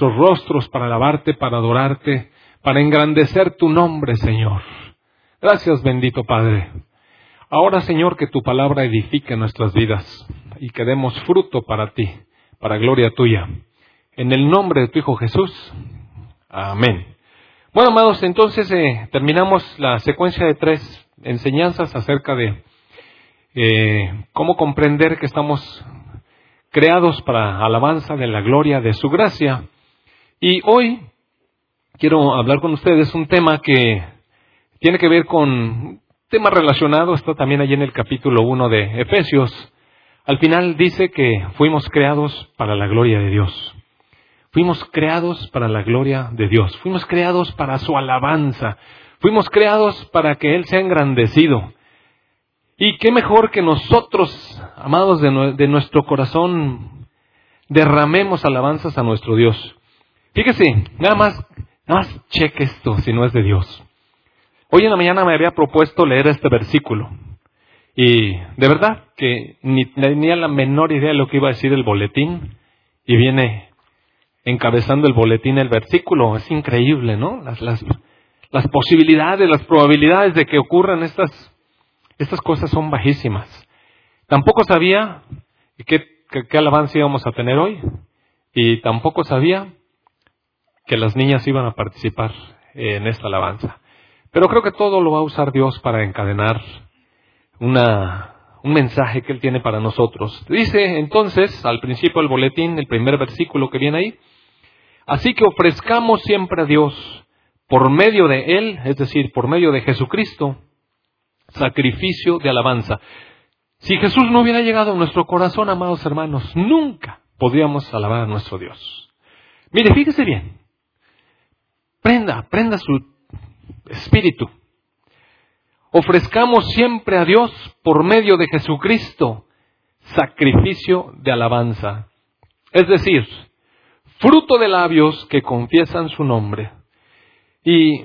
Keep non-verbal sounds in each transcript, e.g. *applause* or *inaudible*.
nuestros rostros para alabarte, para adorarte, para engrandecer tu nombre, Señor. Gracias, bendito Padre. Ahora, Señor, que tu palabra edifique nuestras vidas y que demos fruto para ti, para gloria tuya. En el nombre de tu Hijo Jesús. Amén. Bueno, amados, entonces eh, terminamos la secuencia de tres enseñanzas acerca de eh, cómo comprender que estamos creados para alabanza de la gloria de su gracia. Y hoy quiero hablar con ustedes un tema que tiene que ver con tema relacionado, está también allí en el capítulo 1 de Efesios. Al final dice que fuimos creados para la gloria de Dios. Fuimos creados para la gloria de Dios. Fuimos creados para su alabanza. Fuimos creados para que Él sea engrandecido. Y qué mejor que nosotros, amados de, nuestro corazón, derramemos alabanzas a nuestro Dios. Fíjese, nada más, nada más cheque esto si no es de Dios. Hoy en la mañana me había propuesto leer este versículo. Y de verdad que ni tenía la menor idea de lo que iba a decir el boletín. Y viene encabezando el boletín el versículo. Es increíble, ¿no? Las, las, las posibilidades, las probabilidades de que ocurran estas estas cosas son bajísimas. Tampoco sabía qué, qué, alabanza íbamos a tener hoy y tampoco sabía que las niñas iban a participar en esta alabanza. Pero creo que todo lo va a usar Dios para encadenar una, un mensaje que Él tiene para nosotros. Dice entonces, al principio del boletín, el primer versículo que viene ahí, así que ofrezcamos siempre a Dios por medio de Él, es decir, por medio de Jesucristo, sacrificio de alabanza. Si Jesús no hubiera llegado a nuestro corazón, amados hermanos, nunca podríamos alabar a nuestro Dios. Mire, fíjese bien. Prenda, prenda su espíritu. Ofrezcamos siempre a Dios por medio de Jesucristo sacrificio de alabanza. Es decir, fruto de labios que confiesan su nombre. Y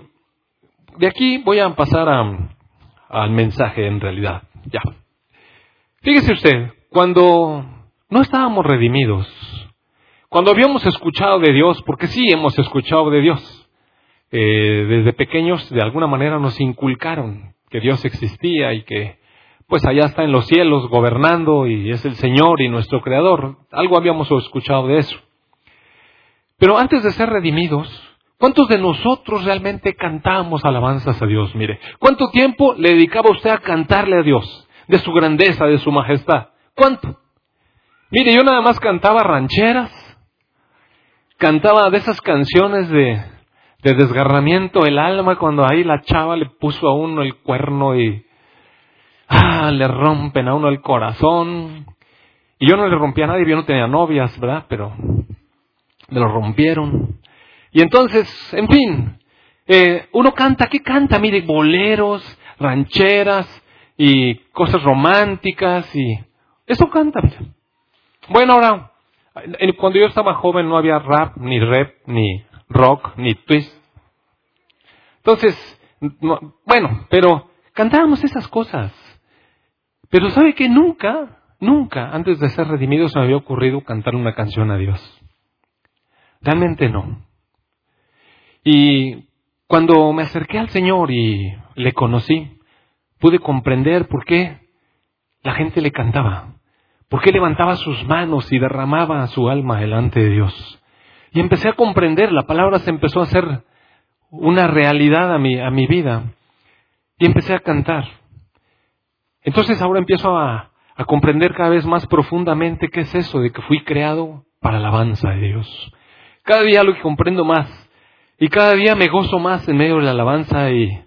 de aquí voy a pasar a al mensaje en realidad. Ya. Fíjese usted, cuando no estábamos redimidos, cuando habíamos escuchado de Dios, porque sí hemos escuchado de Dios, eh, desde pequeños de alguna manera nos inculcaron que Dios existía y que pues allá está en los cielos gobernando y es el Señor y nuestro Creador. Algo habíamos escuchado de eso. Pero antes de ser redimidos, ¿Cuántos de nosotros realmente cantamos alabanzas a Dios? Mire, ¿cuánto tiempo le dedicaba usted a cantarle a Dios? De su grandeza, de su majestad. ¿Cuánto? Mire, yo nada más cantaba rancheras, cantaba de esas canciones de, de desgarramiento el alma cuando ahí la chava le puso a uno el cuerno y ah, le rompen a uno el corazón. Y yo no le rompía a nadie, yo no tenía novias, ¿verdad? Pero me lo rompieron. Y entonces, en fin, eh, uno canta, ¿qué canta? Mire, boleros, rancheras y cosas románticas y eso canta. Bueno, ahora, cuando yo estaba joven no había rap, ni rap, ni rock, ni twist. Entonces, bueno, pero cantábamos esas cosas. Pero sabe que nunca, nunca, antes de ser redimidos, me había ocurrido cantar una canción a Dios. Realmente no. Y cuando me acerqué al Señor y le conocí, pude comprender por qué la gente le cantaba, por qué levantaba sus manos y derramaba su alma delante de Dios. Y empecé a comprender, la palabra se empezó a hacer una realidad a mi, a mi vida. Y empecé a cantar. Entonces ahora empiezo a, a comprender cada vez más profundamente qué es eso de que fui creado para la alabanza de Dios. Cada día lo que comprendo más y cada día me gozo más en medio de la alabanza y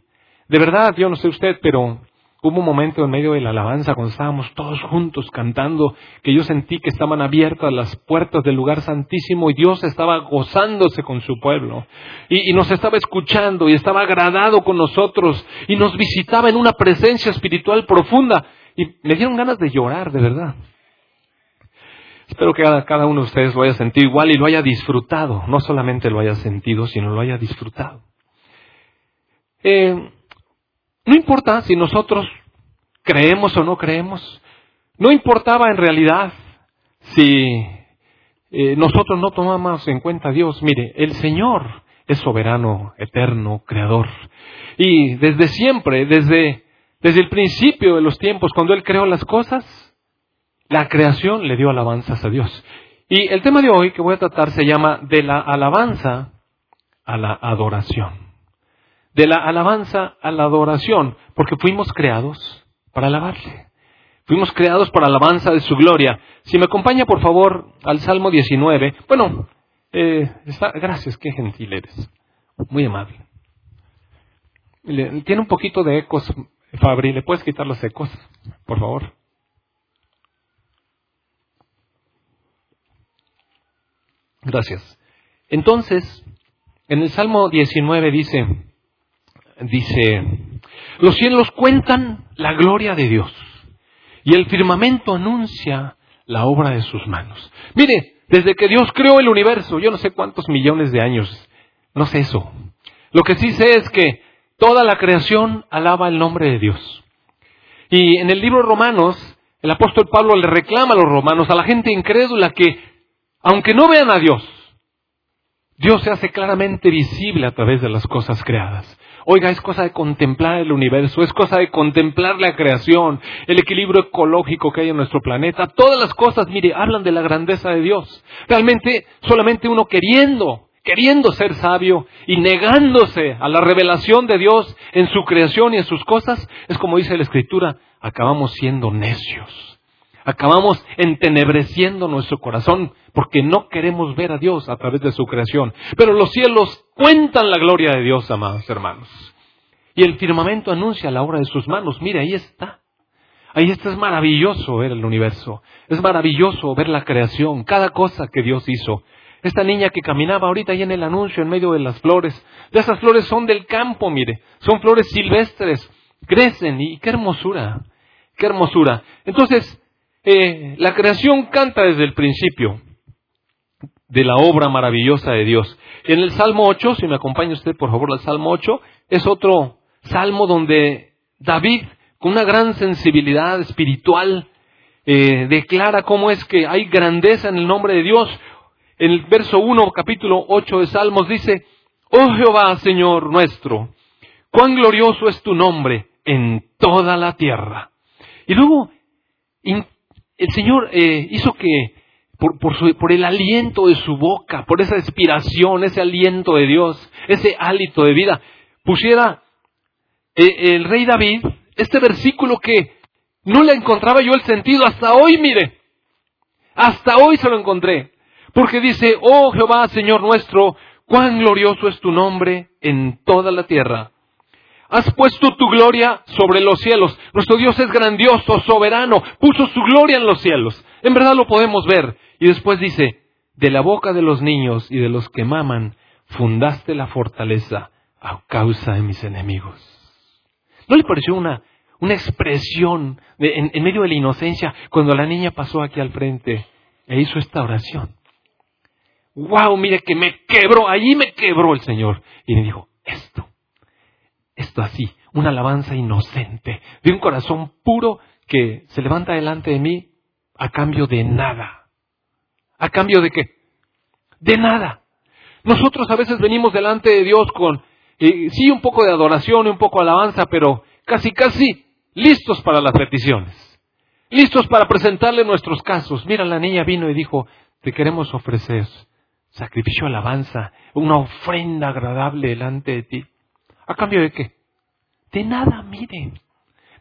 de verdad, yo no sé usted, pero hubo un momento en medio de la alabanza cuando estábamos todos juntos cantando que yo sentí que estaban abiertas las puertas del lugar santísimo y Dios estaba gozándose con su pueblo y, nos estaba escuchando y estaba agradado con nosotros y nos visitaba en una presencia espiritual profunda y me dieron ganas de llorar, de verdad. Espero que cada, uno de ustedes lo haya sentido igual y lo haya disfrutado. No solamente lo haya sentido, sino lo haya disfrutado. Eh, no importa si nosotros creemos o no creemos. No importaba en realidad si eh, nosotros no tomamos en cuenta a Dios. Mire, el Señor es soberano, eterno, creador. Y desde siempre, desde, desde el principio de los tiempos, cuando Él creó las cosas, la creación le dio alabanzas a Dios. Y el tema de hoy que voy a tratar se llama de la alabanza a la adoración. De la alabanza a la adoración, porque fuimos creados para alabarle. Fuimos creados para alabanza de su gloria. Si me acompaña, por favor, al Salmo 19. Bueno, eh, gracias, qué gentil eres. Muy amable. tiene un poquito de ecos, Fabri. ¿Le puedes quitar los ecos, por favor? Gracias. Entonces, en el Salmo 19 dice, dice, los cielos cuentan la gloria de Dios y el firmamento anuncia la obra de sus manos. Mire, desde que Dios creó el universo, yo no sé cuántos millones de años, no sé eso. Lo que sí sé es que toda la creación alaba el nombre de Dios. Y en el libro Romanos, el apóstol Pablo le reclama a los romanos, a la gente incrédula, que aunque no vean a Dios, Dios se hace claramente visible a través de las cosas creadas. Oiga, es cosa de contemplar el universo, es cosa de contemplar la creación, el equilibrio ecológico que hay en nuestro planeta. Todas las cosas, mire, hablan de la grandeza de Dios. Realmente solamente uno queriendo, queriendo ser sabio y negándose a la revelación de Dios en su creación y en sus cosas, es como dice la Escritura, acabamos siendo necios acabamos entenebreciendo nuestro corazón porque no queremos ver a Dios a través de su creación. Pero los cielos cuentan la gloria de Dios, amados hermanos. Y el firmamento anuncia la obra de sus manos. Mire, ahí está. Ahí está, es maravilloso ver el universo. Es maravilloso ver la creación, cada cosa que Dios hizo. Esta niña que caminaba ahorita ahí en el anuncio en medio de las flores. De esas flores son del campo, mire. Son flores silvestres. Crecen y qué hermosura. Qué hermosura. Entonces, eh, la creación canta desde el principio de la obra maravillosa de Dios. En el Salmo 8, si me acompaña usted por favor al Salmo 8, es otro salmo donde David, con una gran sensibilidad espiritual, eh, declara cómo es que hay grandeza en el nombre de Dios. En el verso 1, capítulo 8 de Salmos dice, Oh Jehová, Señor nuestro, cuán glorioso es tu nombre en toda la tierra. Y luego el Señor eh, hizo que por, por, el aliento de su boca, por esa inspiración, ese aliento de Dios, ese hálito de vida, pusiera eh, el rey David este versículo que no le encontraba yo el sentido hasta hoy, mire, hasta hoy se lo encontré, porque dice, oh Jehová, Señor nuestro, cuán glorioso es tu nombre en toda la tierra. Has puesto tu gloria sobre los cielos. Nuestro Dios es grandioso, soberano, puso su gloria en los cielos. En verdad lo podemos ver. Y después dice, de la boca de los niños y de los que maman, fundaste la fortaleza a causa de mis enemigos. ¿No le pareció una, una expresión en, en medio de la inocencia cuando la niña pasó aquí al frente e hizo esta oración? ¡Wow! Mire que me quebró, allí me quebró el Señor. Y me dijo, esto esto así, una alabanza inocente, de un corazón puro que se levanta delante de mí a cambio de nada. ¿A cambio de qué? De nada. Nosotros a veces venimos delante de Dios con, eh, sí, un poco de adoración y un poco de alabanza, pero casi, casi listos para las peticiones. Listos para presentarle nuestros casos. Mira, la niña vino y dijo, te queremos ofrecer sacrificio, alabanza, una ofrenda agradable delante de ti. ¿A cambio de qué? De nada, miren.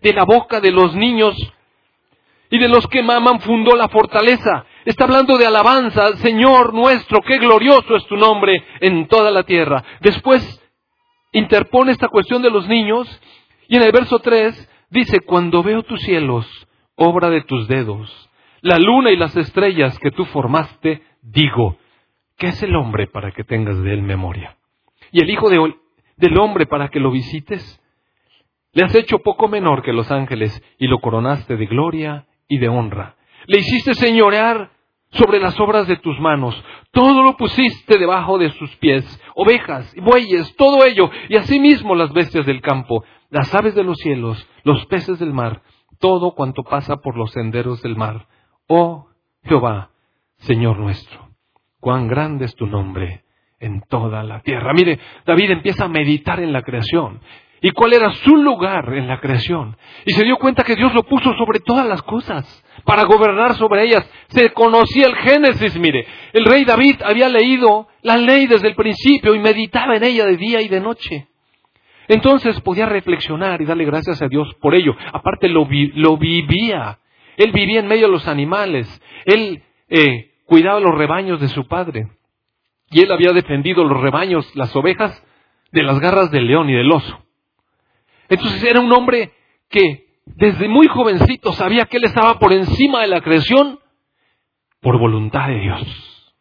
De la boca de los niños y de los que maman fundó la fortaleza. Está hablando de alabanza, Señor nuestro, qué glorioso es tu nombre en toda la tierra. Después interpone esta cuestión de los niños y en el verso 3 dice, cuando veo tus cielos, obra de tus dedos, la luna y las estrellas que tú formaste, digo, ¿qué es el hombre para que tengas de él memoria? Y el hijo de del hombre para que lo visites? Le has hecho poco menor que los ángeles y lo coronaste de gloria y de honra. Le hiciste señorear sobre las obras de tus manos. Todo lo pusiste debajo de sus pies. Ovejas, bueyes, todo ello. Y asimismo las bestias del campo, las aves de los cielos, los peces del mar, todo cuanto pasa por los senderos del mar. Oh Jehová, Señor nuestro. cuán grande es tu nombre en toda la tierra. Mire, David empieza a meditar en la creación y cuál era su lugar en la creación. Y se dio cuenta que Dios lo puso sobre todas las cosas, para gobernar sobre ellas. Se conocía el Génesis, mire. El rey David había leído la ley desde el principio y meditaba en ella de día y de noche. Entonces podía reflexionar y darle gracias a Dios por ello. Aparte lo, lo vivía. Él vivía en medio de los animales. Él eh, cuidaba los rebaños de su padre. Y él había defendido los rebaños, las ovejas, de las garras del león y del oso. Entonces era un hombre que desde muy jovencito sabía que él estaba por encima de la creación por voluntad de Dios.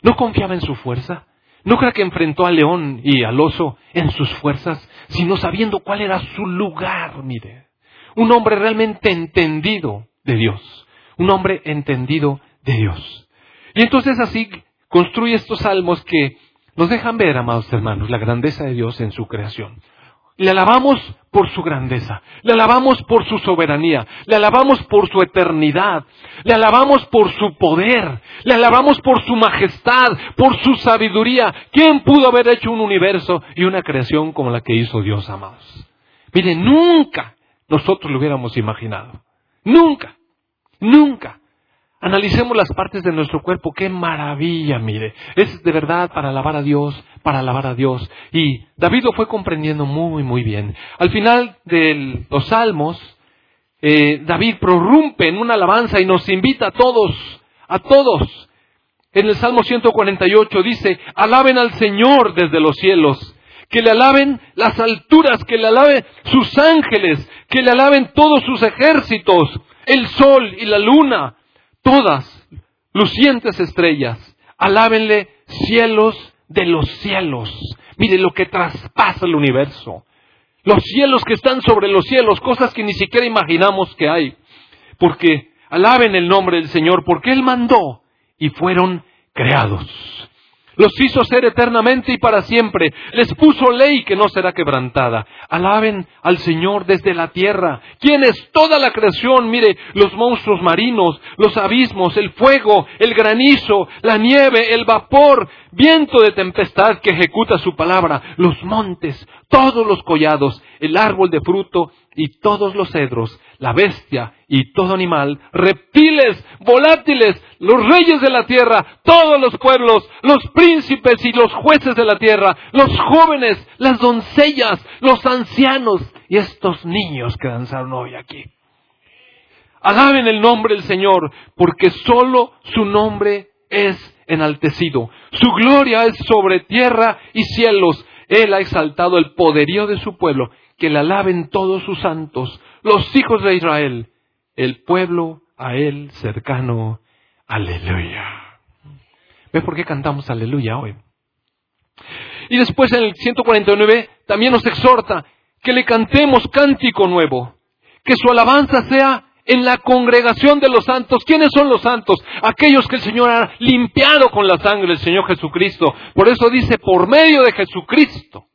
No confiaba en su fuerza. No crea que enfrentó al león y al oso en sus fuerzas, sino sabiendo cuál era su lugar, mire. Un hombre realmente entendido de Dios. Un hombre entendido de Dios. Y entonces así construye estos salmos que nos dejan ver, amados hermanos, la grandeza de Dios en su creación. Le alabamos por su grandeza, le alabamos por su soberanía, le alabamos por su eternidad, le alabamos por su poder, le alabamos por su majestad, por su sabiduría. ¿Quién pudo haber hecho un universo y una creación como la que hizo Dios, amados? Mire, nunca nosotros lo hubiéramos imaginado. Nunca, nunca. Analicemos las partes de nuestro cuerpo. Qué maravilla, mire. Es de verdad para alabar a Dios, para alabar a Dios. Y David lo fue comprendiendo muy, muy bien. Al final de los salmos, eh, David prorrumpe en una alabanza y nos invita a todos, a todos. En el Salmo 148 dice, alaben al Señor desde los cielos, que le alaben las alturas, que le alaben sus ángeles, que le alaben todos sus ejércitos, el sol y la luna, todas lucientes estrellas, alábenle cielos de los cielos. Mire lo que traspasa el universo. Los cielos que están sobre los cielos, cosas que ni siquiera imaginamos que hay. Porque alaben el nombre del Señor, porque Él mandó y fueron creados. Los hizo ser eternamente y para siempre. Les puso ley que no será quebrantada. Alaben al Señor desde la tierra. ¿Quién es toda la creación? Mire, los monstruos marinos, los abismos, el fuego, el granizo, la nieve, el vapor, viento de tempestad que ejecuta su palabra, los montes, todos los collados, el árbol de fruto y todos los cedros, la bestia y todo animal, reptiles, volátiles, los reyes de la tierra, todos los pueblos, los príncipes y los jueces de la tierra, los jóvenes, las doncellas, los ancianos y estos niños que danzaron hoy aquí. Alaben el nombre del Señor, porque solo su nombre es enaltecido. Su gloria es sobre tierra y cielos. Él ha exaltado el poderío de su pueblo que le alaben todos sus santos, los hijos de Israel, el pueblo a él cercano. Aleluya. ¿Ves por qué cantamos aleluya hoy? Y después en el 149 también nos exhorta que le cantemos cántico nuevo, que su alabanza sea en la congregación de los santos. ¿Quiénes son los santos? Aquellos que el Señor ha limpiado con la sangre del Señor Jesucristo. Por eso dice, por medio de Jesucristo.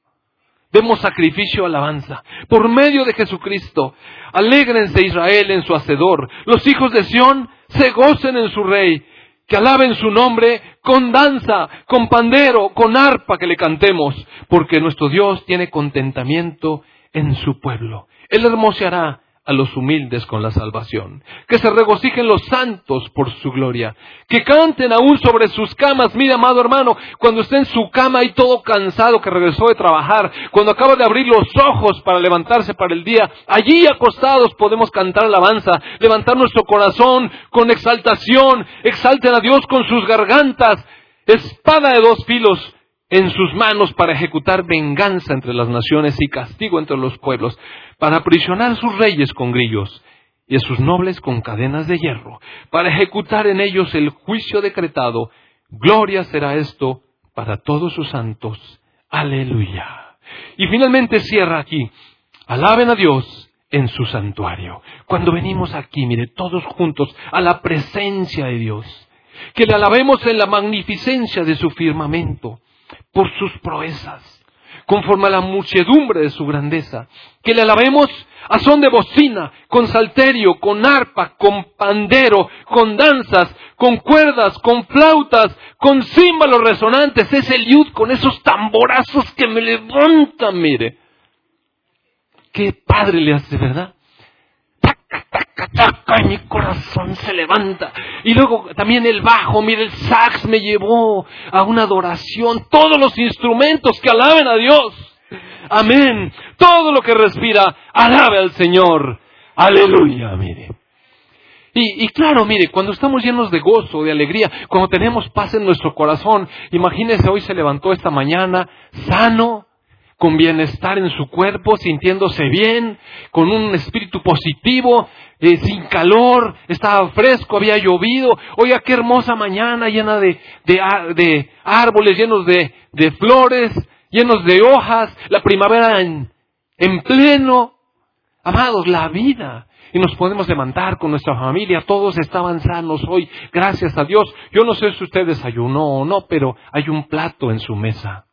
Demos sacrificio alabanza. Por medio de Jesucristo. Alégrense Israel en su hacedor. Los hijos de Sión se gocen en su rey. Que alaben su nombre con danza, con pandero, con arpa que le cantemos. Porque nuestro Dios tiene contentamiento en su pueblo. Él hermoseará a los humildes con la salvación. Que se regocijen los santos por su gloria. Que canten aún sobre sus camas. Mira, amado hermano, cuando esté en su cama y todo cansado que regresó de trabajar, cuando acaba de abrir los ojos para levantarse para el día, allí acostados podemos cantar alabanza, levantar nuestro corazón con exaltación, exalten a Dios con sus gargantas, espada de dos filos, en sus manos para ejecutar venganza entre las naciones y castigo entre los pueblos, para aprisionar a sus reyes con grillos y a sus nobles con cadenas de hierro, para ejecutar en ellos el juicio decretado. Gloria será esto para todos sus santos. Aleluya. Y finalmente cierra aquí. Alaben a Dios en su santuario. Cuando venimos aquí, mire, todos juntos a la presencia de Dios. Que le alabemos en la magnificencia de su firmamento por sus proezas. conforme a la muchedumbre de su grandeza. Que le alabemos a son de bocina, con salterio, con arpa, con pandero, con danzas, con cuerdas, con flautas, con címbalos resonantes. Es el con esos tamborazos que me levantan, mire. Qué padre le hace, ¿verdad? Y mi corazón se levanta. Y luego también el bajo, mire, el sax me llevó a una adoración. Todos los instrumentos que alaben a Dios. Amén. Todo lo que respira, alabe al Señor. Aleluya, mire. Y, y, claro, mire, cuando estamos llenos de gozo, de alegría, cuando tenemos paz en nuestro corazón, imagínese hoy se levantó esta mañana sano, con bienestar en su cuerpo, sintiéndose bien, con un espíritu positivo, eh, sin calor, estaba fresco, había llovido. Oiga, qué hermosa mañana llena de, de, árboles, llenos de, de, flores, llenos de hojas, la primavera en, en pleno. Amados, la vida. Y nos podemos levantar con nuestra familia, todos estaban sanos hoy, gracias a Dios. Yo no sé si usted desayunó o no, pero hay un plato en su mesa.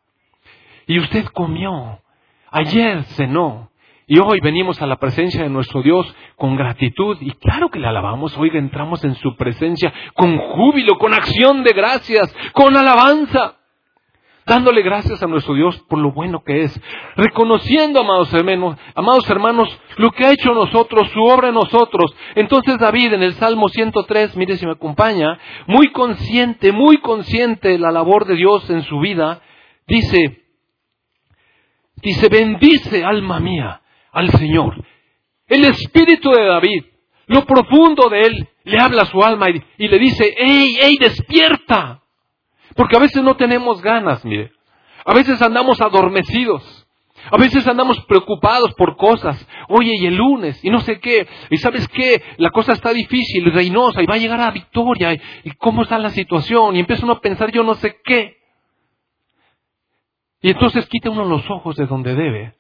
Y usted comió. Ayer cenó. Y hoy venimos a la presencia de nuestro Dios con gratitud y claro que le alabamos. Hoy entramos en su presencia con júbilo, con acción de gracias, con alabanza. Dándole gracias a nuestro Dios por lo bueno que es. Reconociendo, amados hermanos, amados hermanos, lo que ha hecho nosotros, su obra en nosotros. Entonces David en el Salmo 103, mire si me acompaña, muy consciente, muy consciente de la labor de Dios en su vida, dice, Dice, bendice alma mía al Señor. El espíritu de David, lo profundo de él, le habla a su alma y, le dice, ¡Ey, ey, despierta! Porque a veces no tenemos ganas, mire. A veces andamos adormecidos. A veces andamos preocupados por cosas. Oye, y el lunes, y no sé qué. Y sabes qué, la cosa está difícil, reinosa, y va a llegar a victoria. Y, y cómo está la situación. Y empieza uno a pensar yo no sé qué. Y entonces quita uno los ojos de donde debe.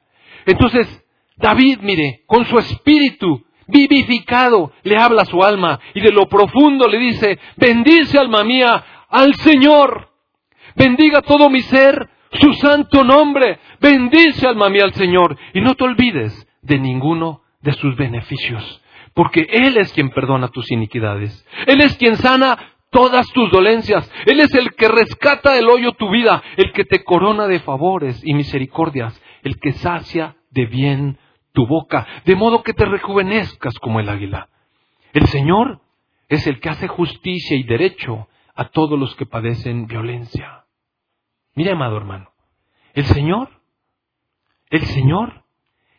Entonces, David, mire, con su espíritu vivificado, le habla a su alma y de lo profundo le dice, bendice alma mía al Señor. Bendiga todo mi ser su santo nombre. Bendice alma mía al Señor. Y no te olvides de ninguno de sus beneficios. Porque Él es quien perdona tus iniquidades. Él es quien sana todas tus dolencias. Él es el que rescata del hoyo tu vida, el que te corona de favores y misericordias, el que sacia de bien tu boca, de modo que te rejuvenezcas como el águila. El Señor es el que hace justicia y derecho a todos los que padecen violencia. Mira, amado hermano, el Señor, el Señor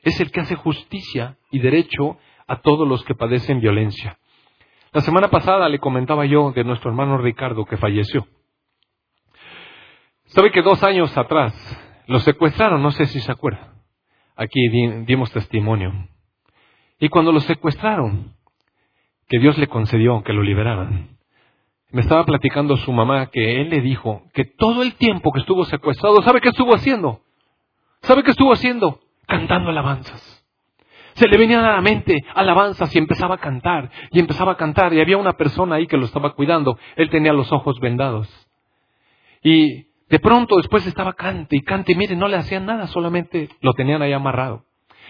es el que hace justicia y derecho a todos los que padecen violencia. La semana pasada le comentaba yo de nuestro hermano Ricardo que falleció. Sabe que dos años atrás lo secuestraron, no sé si se acuerda. Aquí dimos testimonio. Y cuando lo secuestraron, que Dios le concedió que lo liberaran, me estaba platicando su mamá que él le dijo que todo el tiempo que estuvo secuestrado, ¿sabe qué estuvo haciendo? ¿Sabe qué estuvo haciendo? Cantando alabanzas. Se le venían a la mente alabanzas y empezaba a cantar, y empezaba a cantar, y había una persona ahí que lo estaba cuidando, él tenía los ojos vendados. Y de pronto después estaba cante y cante, y mire, no le hacían nada, solamente lo tenían ahí amarrado.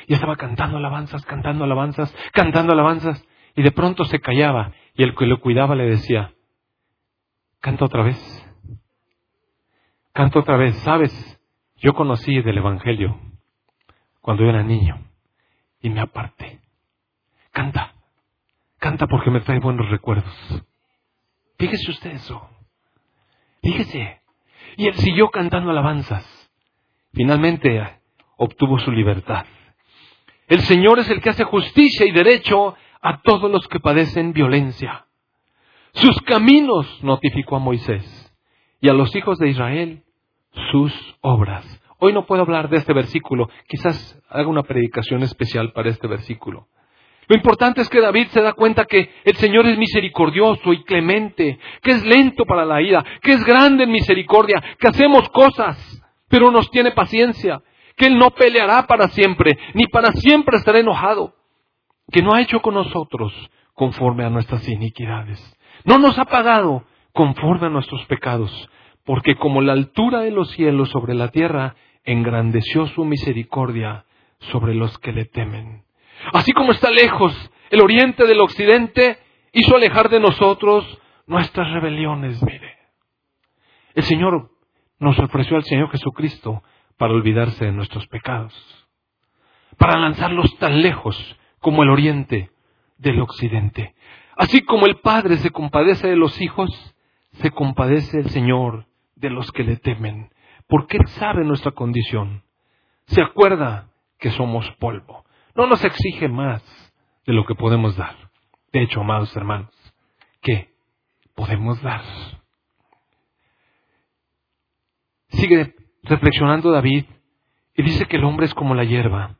Y estaba cantando alabanzas, cantando alabanzas, cantando alabanzas, y de pronto se callaba, y el que lo cuidaba le decía, canta otra vez, canta otra vez, sabes, yo conocí del Evangelio cuando yo era niño y me aparte. Canta, canta porque me trae buenos recuerdos. Fíjese usted eso. Fíjese. Y él siguió cantando alabanzas. Finalmente obtuvo su libertad. El Señor es el que hace justicia y derecho a todos los que padecen violencia. Sus caminos notificó a Moisés y a los hijos de Israel sus obras. Hoy no puedo hablar de este versículo, quizás haga una predicación especial para este versículo. Lo importante es que David se da cuenta que el Señor es misericordioso y clemente, que es lento para la ira, que es grande en misericordia, que hacemos cosas, pero nos tiene paciencia, que Él no peleará para siempre, ni para siempre estará enojado, que no ha hecho con nosotros conforme a nuestras iniquidades. No nos ha pagado conforme a nuestros pecados, porque como la altura de los cielos sobre la tierra engrandeció su misericordia sobre los que le temen. Así como está lejos el oriente del occidente, hizo alejar de nosotros nuestras rebeliones, mire. El Señor nos ofreció al Señor Jesucristo para olvidarse de nuestros pecados, para lanzarlos tan lejos como el oriente del occidente. Así como el Padre se compadece de los hijos, se compadece el Señor de los que le temen, porque Él sabe nuestra condición. Se acuerda que somos polvo. No nos exige más de lo que podemos dar. De hecho, amados hermanos, ¿qué podemos dar? Sigue reflexionando David y dice que el hombre es como la hierba.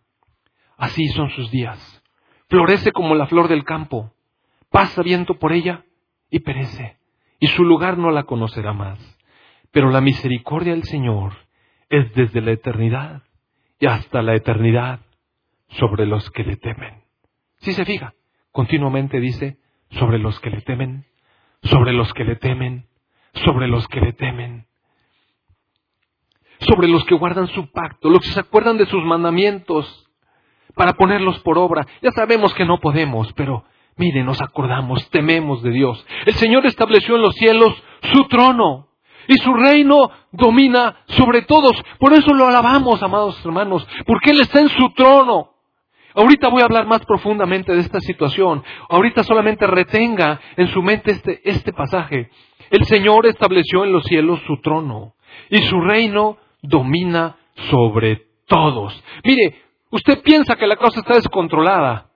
Así son sus días. Florece como la flor del campo. Pasa viento por ella y perece. Y su lugar no la conocerá más. Pero la misericordia del Señor es desde la eternidad y hasta la eternidad sobre los que le temen. Si se fija, continuamente dice, sobre los que le temen, sobre los que le temen, sobre los que le temen, sobre los que guardan su pacto, los que se acuerdan de sus mandamientos para ponerlos por obra. Ya sabemos que no podemos, pero mire, nos acordamos, tememos de Dios. El Señor estableció en los cielos su trono y su reino domina sobre todos. Por eso lo alabamos, amados hermanos, porque Él está en su trono. Ahorita voy a hablar más profundamente de esta situación. Ahorita solamente retenga en su mente este, este pasaje. El Señor estableció en los cielos su trono y su reino domina sobre todos. Mire, usted piensa que la cosa está descontrolada.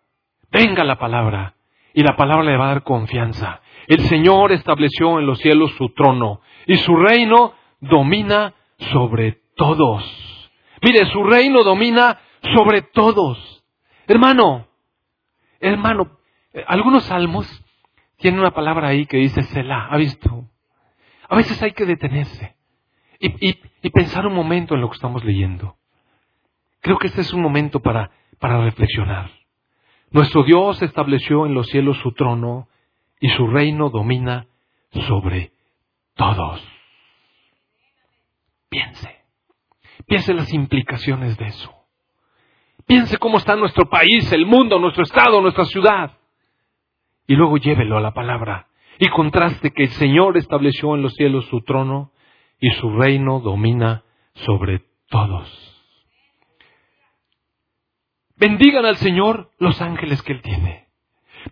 Venga la palabra y la palabra le va a dar confianza. El Señor estableció en los cielos su trono y su reino domina sobre todos. Mire, su reino domina sobre todos. Hermano, hermano, algunos salmos tienen una palabra ahí que dice Selah, ¿ha visto? A veces hay que detenerse y, pensar un momento en lo que estamos leyendo. Creo que este es un momento para reflexionar. Nuestro Dios estableció en los cielos su trono y su reino domina sobre todos. Piense, piense las implicaciones de eso. Piense cómo está nuestro país, el mundo, nuestro estado, nuestra ciudad. Y luego llévelo a la palabra y contraste que el Señor estableció en los cielos su trono y su reino domina sobre todos. Bendigan al Señor los ángeles que Él tiene,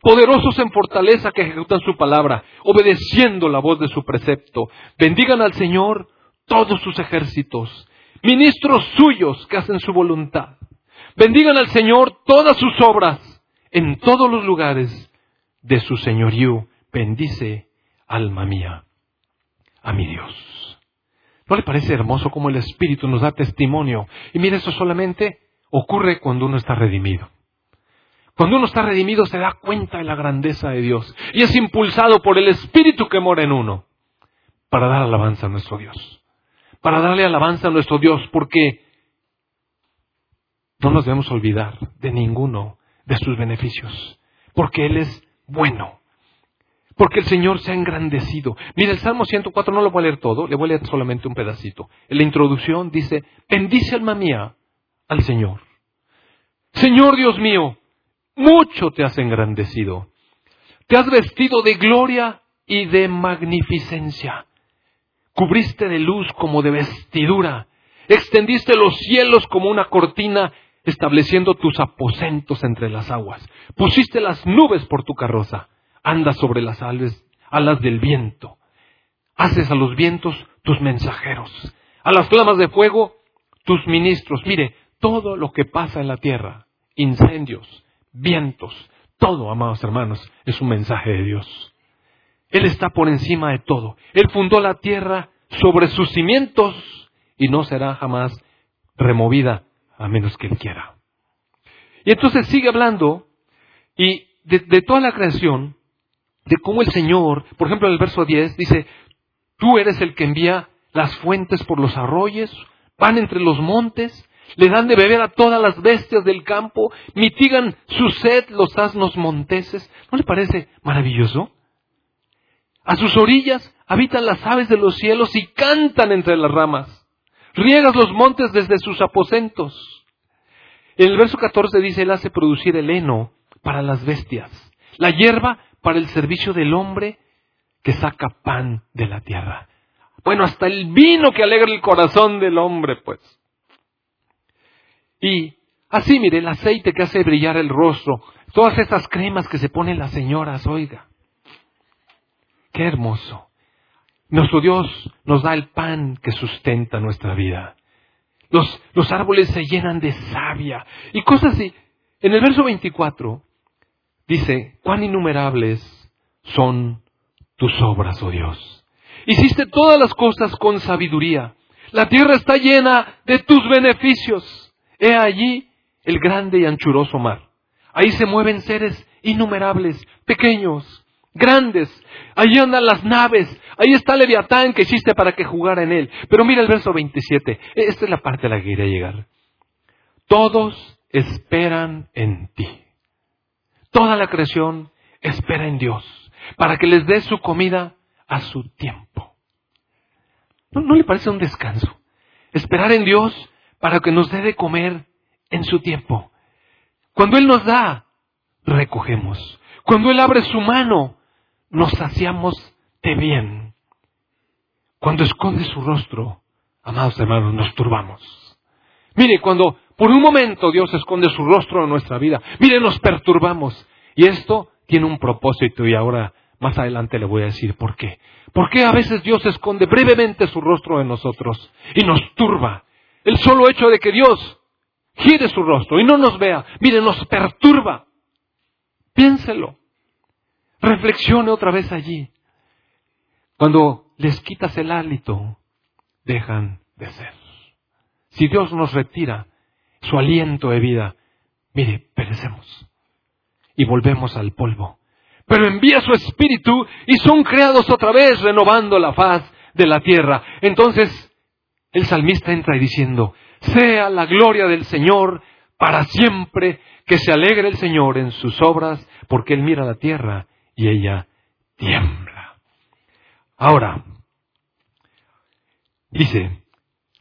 poderosos en fortaleza que ejecutan su palabra, obedeciendo la voz de su precepto. Bendigan al Señor todos sus ejércitos, ministros suyos que hacen su voluntad. Bendigan al Señor todas sus obras en todos los lugares de su señorío. Bendice, alma mía, a mi Dios. ¿No le parece hermoso cómo el Espíritu nos da testimonio? Y mire, eso solamente ocurre cuando uno está redimido. Cuando uno está redimido se da cuenta de la grandeza de Dios y es impulsado por el Espíritu que mora en uno para dar alabanza a nuestro Dios. Para darle alabanza a nuestro Dios porque no nos debemos olvidar de ninguno de sus beneficios, porque Él es bueno, porque el Señor se ha engrandecido. Mira, el Salmo 104 no lo voy a leer todo, le voy a leer solamente un pedacito. En la introducción dice, bendice alma mía al Señor. Señor Dios mío, mucho te has engrandecido. Te has vestido de gloria y de magnificencia. Cubriste de luz como de vestidura. Extendiste los cielos como una cortina estableciendo tus aposentos entre las aguas. Pusiste las nubes por tu carroza. Andas sobre las alas, alas del viento. Haces a los vientos tus mensajeros. A las flamas de fuego tus ministros. Mire, todo lo que pasa en la tierra, incendios, vientos, todo, amados hermanos, es un mensaje de Dios. Él está por encima de todo. Él fundó la tierra sobre sus cimientos y no será jamás removida a menos que Él quiera. Y entonces sigue hablando y de, toda la creación, de cómo el Señor, por ejemplo en el verso 10 dice, tú eres el que envía las fuentes por los arroyos, van entre los montes, le dan de beber a todas las bestias del campo, mitigan su sed los asnos monteses. ¿No le parece maravilloso? A sus orillas habitan las aves de los cielos y cantan entre las ramas. Riegas los montes desde sus aposentos. En el verso 14 dice, Él hace producir el heno para las bestias, la hierba para el servicio del hombre que saca pan de la tierra. Bueno, hasta el vino que alegra el corazón del hombre, pues. Y así, mire, el aceite que hace brillar el rostro, todas estas cremas que se ponen las señoras, oiga. Qué hermoso. Nuestro Dios nos da el pan que sustenta nuestra vida. Los, los árboles se llenan de savia y cosas así. En el verso 24 dice, cuán innumerables son tus obras, oh Dios. Hiciste todas las cosas con sabiduría. La tierra está llena de tus beneficios. He allí el grande y anchuroso mar. Ahí se mueven seres innumerables, pequeños, grandes. Ahí andan las naves. Ahí está Leviatán que hiciste para que jugara en él. Pero mira el verso 27. E, esta es la parte a la que quería llegar. Todos esperan en ti. Toda la creación espera en Dios para que les dé su comida a su tiempo. ¿No, ¿No, le parece un descanso? Esperar en Dios para que nos dé de comer en su tiempo. Cuando Él nos da, recogemos. Cuando Él abre su mano, nos saciamos de bien. Cuando esconde su rostro, amados hermanos, nos turbamos. Mire, cuando por un momento Dios esconde su rostro en nuestra vida, mire, nos perturbamos. Y esto tiene un propósito y ahora más adelante le voy a decir por qué. ¿Por qué a veces Dios esconde brevemente su rostro en nosotros y nos turba? El solo hecho de que Dios gire su rostro y no nos vea, mire, nos perturba. Piénselo. Reflexione otra vez allí. Cuando les quitas el hálito, dejan de ser. Si Dios nos retira su aliento de vida, mire, perecemos y volvemos al polvo. Pero envía su espíritu y son creados otra vez renovando la faz de la tierra. Entonces el salmista entra y diciendo, sea la gloria del Señor para siempre, que se alegre el Señor en sus obras, porque Él mira la tierra y ella tiembla. Ahora, dice,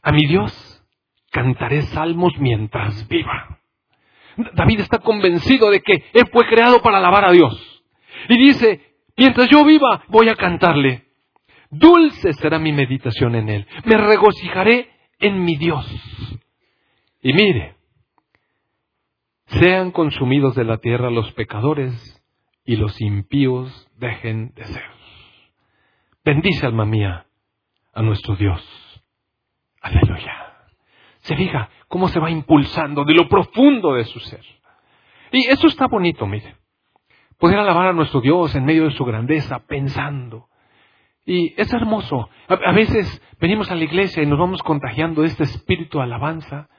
a mi Dios cantaré salmos mientras viva. David está convencido de que Él fue creado para alabar a Dios. Y dice, mientras yo viva, voy a cantarle. Dulce será mi meditación en Él. Me regocijaré en mi Dios. Y mire, sean consumidos de la tierra los pecadores y los impíos dejen de ser. Bendice, alma mía, a nuestro Dios. Aleluya. Se fija cómo se va impulsando de lo profundo de su ser. Y eso está bonito, mire. Poder alabar a nuestro Dios en medio de su grandeza, pensando. Y es hermoso. A, veces venimos a la iglesia y nos vamos contagiando de este espíritu de alabanza.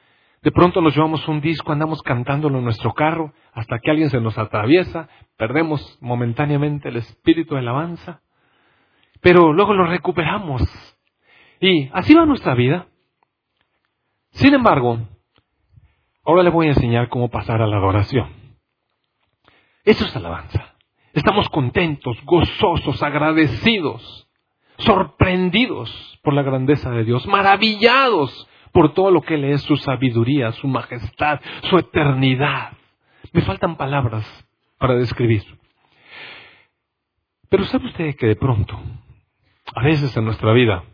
De pronto nos llevamos un disco, andamos cantándolo en nuestro carro, hasta que alguien se nos atraviesa, perdemos momentáneamente el espíritu de alabanza, pero luego lo recuperamos. Y así va nuestra vida. Sin embargo, ahora le voy a enseñar cómo pasar a la adoración. Eso es alabanza. Estamos contentos, gozosos, agradecidos, sorprendidos por la grandeza de Dios, maravillados por todo lo que Él es, su sabiduría, su majestad, su eternidad. Me faltan palabras para describir. Pero ¿sabe usted que de pronto, a veces en nuestra vida,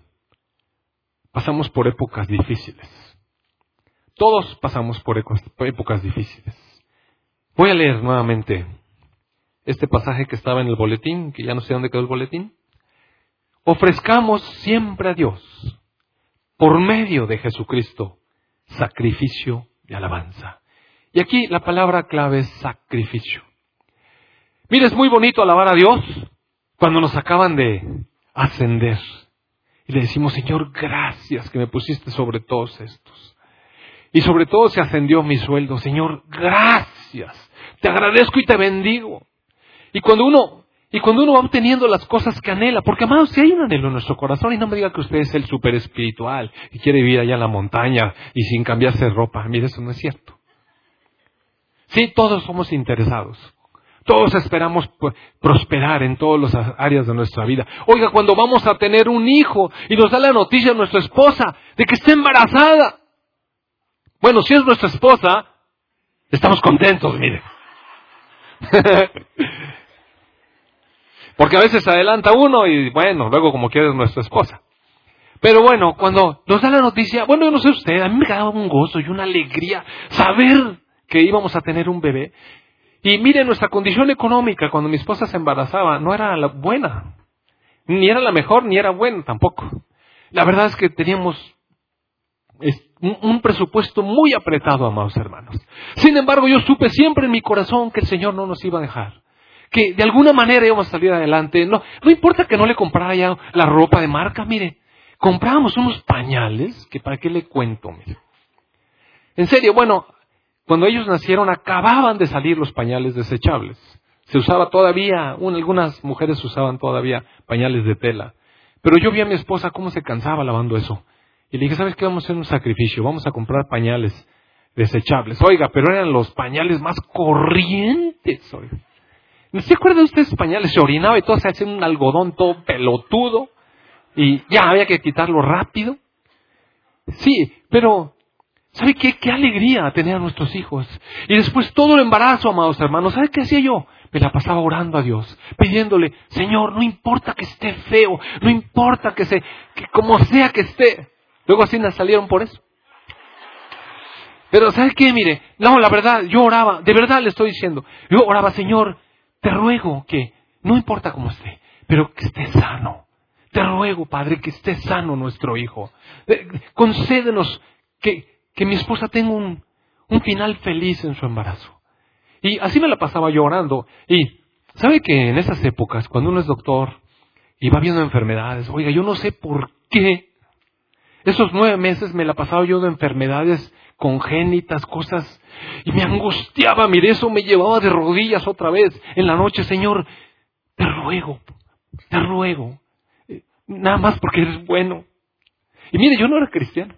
pasamos por épocas difíciles? Todos pasamos por épocas difíciles. Voy a leer nuevamente este pasaje que estaba en el boletín, que ya no sé dónde quedó el boletín. Ofrezcamos siempre a Dios por medio de Jesucristo, sacrificio de alabanza. Y aquí la palabra clave es sacrificio. Mire, es muy bonito alabar a Dios cuando nos acaban de ascender. Y le decimos, Señor, gracias que me pusiste sobre todos estos. Y sobre todo se ascendió mi sueldo. Señor, gracias. Te agradezco y te bendigo. Y cuando uno y cuando uno va obteniendo las cosas que anhela, porque amados, si hay un anhelo en nuestro corazón, y no me diga que usted es el super espiritual y quiere vivir allá en la montaña y sin cambiarse ropa, mire, eso no es cierto. Sí, todos somos interesados. Todos esperamos pues, prosperar en todas las áreas de nuestra vida. Oiga, cuando vamos a tener un hijo y nos da la noticia nuestra esposa de que está embarazada. Bueno, si es nuestra esposa, estamos contentos, mire. *laughs* Porque a veces adelanta uno y bueno, luego como quiere es nuestra esposa. Pero bueno, cuando nos da la noticia, bueno, yo no sé usted, a mí me daba un gozo y una alegría saber que íbamos a tener un bebé. Y mire, nuestra condición económica cuando mi esposa se embarazaba no era la buena. Ni era la mejor, ni era buena tampoco. La verdad es que teníamos un presupuesto muy apretado, amados hermanos. Sin embargo, yo supe siempre en mi corazón que el Señor no nos iba a dejar. Que de alguna manera íbamos a salir adelante. No, no importa que no le comprara ya la ropa de marca, mire. Comprábamos unos pañales, que para qué le cuento, mire. En serio, bueno, cuando ellos nacieron acababan de salir los pañales desechables. Se usaba todavía, algunas mujeres usaban todavía pañales de tela. Pero yo vi a mi esposa cómo se cansaba lavando eso. Y le dije, ¿sabes qué? Vamos a hacer un sacrificio, vamos a comprar pañales desechables. Oiga, pero eran los pañales más corrientes. Oiga. ¿Se acuerda usted de esos pañales? Se orinaba y todo se hacía un algodón todo pelotudo y ya había que quitarlo rápido. Sí, pero ¿sabe qué? Qué alegría tener a nuestros hijos. Y después todo el embarazo, amados hermanos, ¿sabe qué hacía yo? Me la pasaba orando a Dios, pidiéndole, Señor, no importa que esté feo, no importa que se, que como sea que esté, Luego así nos salieron por eso. Pero ¿sabes qué? Mire, no, la verdad, yo oraba, de verdad le estoy diciendo, yo oraba, Señor, te ruego que, no importa cómo esté, pero que esté sano. Te ruego, Padre, que esté sano nuestro hijo. Eh, concédenos que, que mi esposa tenga un, un final feliz en su embarazo. Y así me la pasaba yo orando. Y, ¿sabe que en esas épocas, cuando uno es doctor y va viendo enfermedades, oiga, yo no sé por qué esos nueve meses me la pasaba yo de enfermedades congénitas, cosas, y me angustiaba, mire, eso me llevaba de rodillas otra vez en la noche, Señor, te ruego, te ruego, eh, nada más porque eres bueno. Y mire, yo no era cristiano,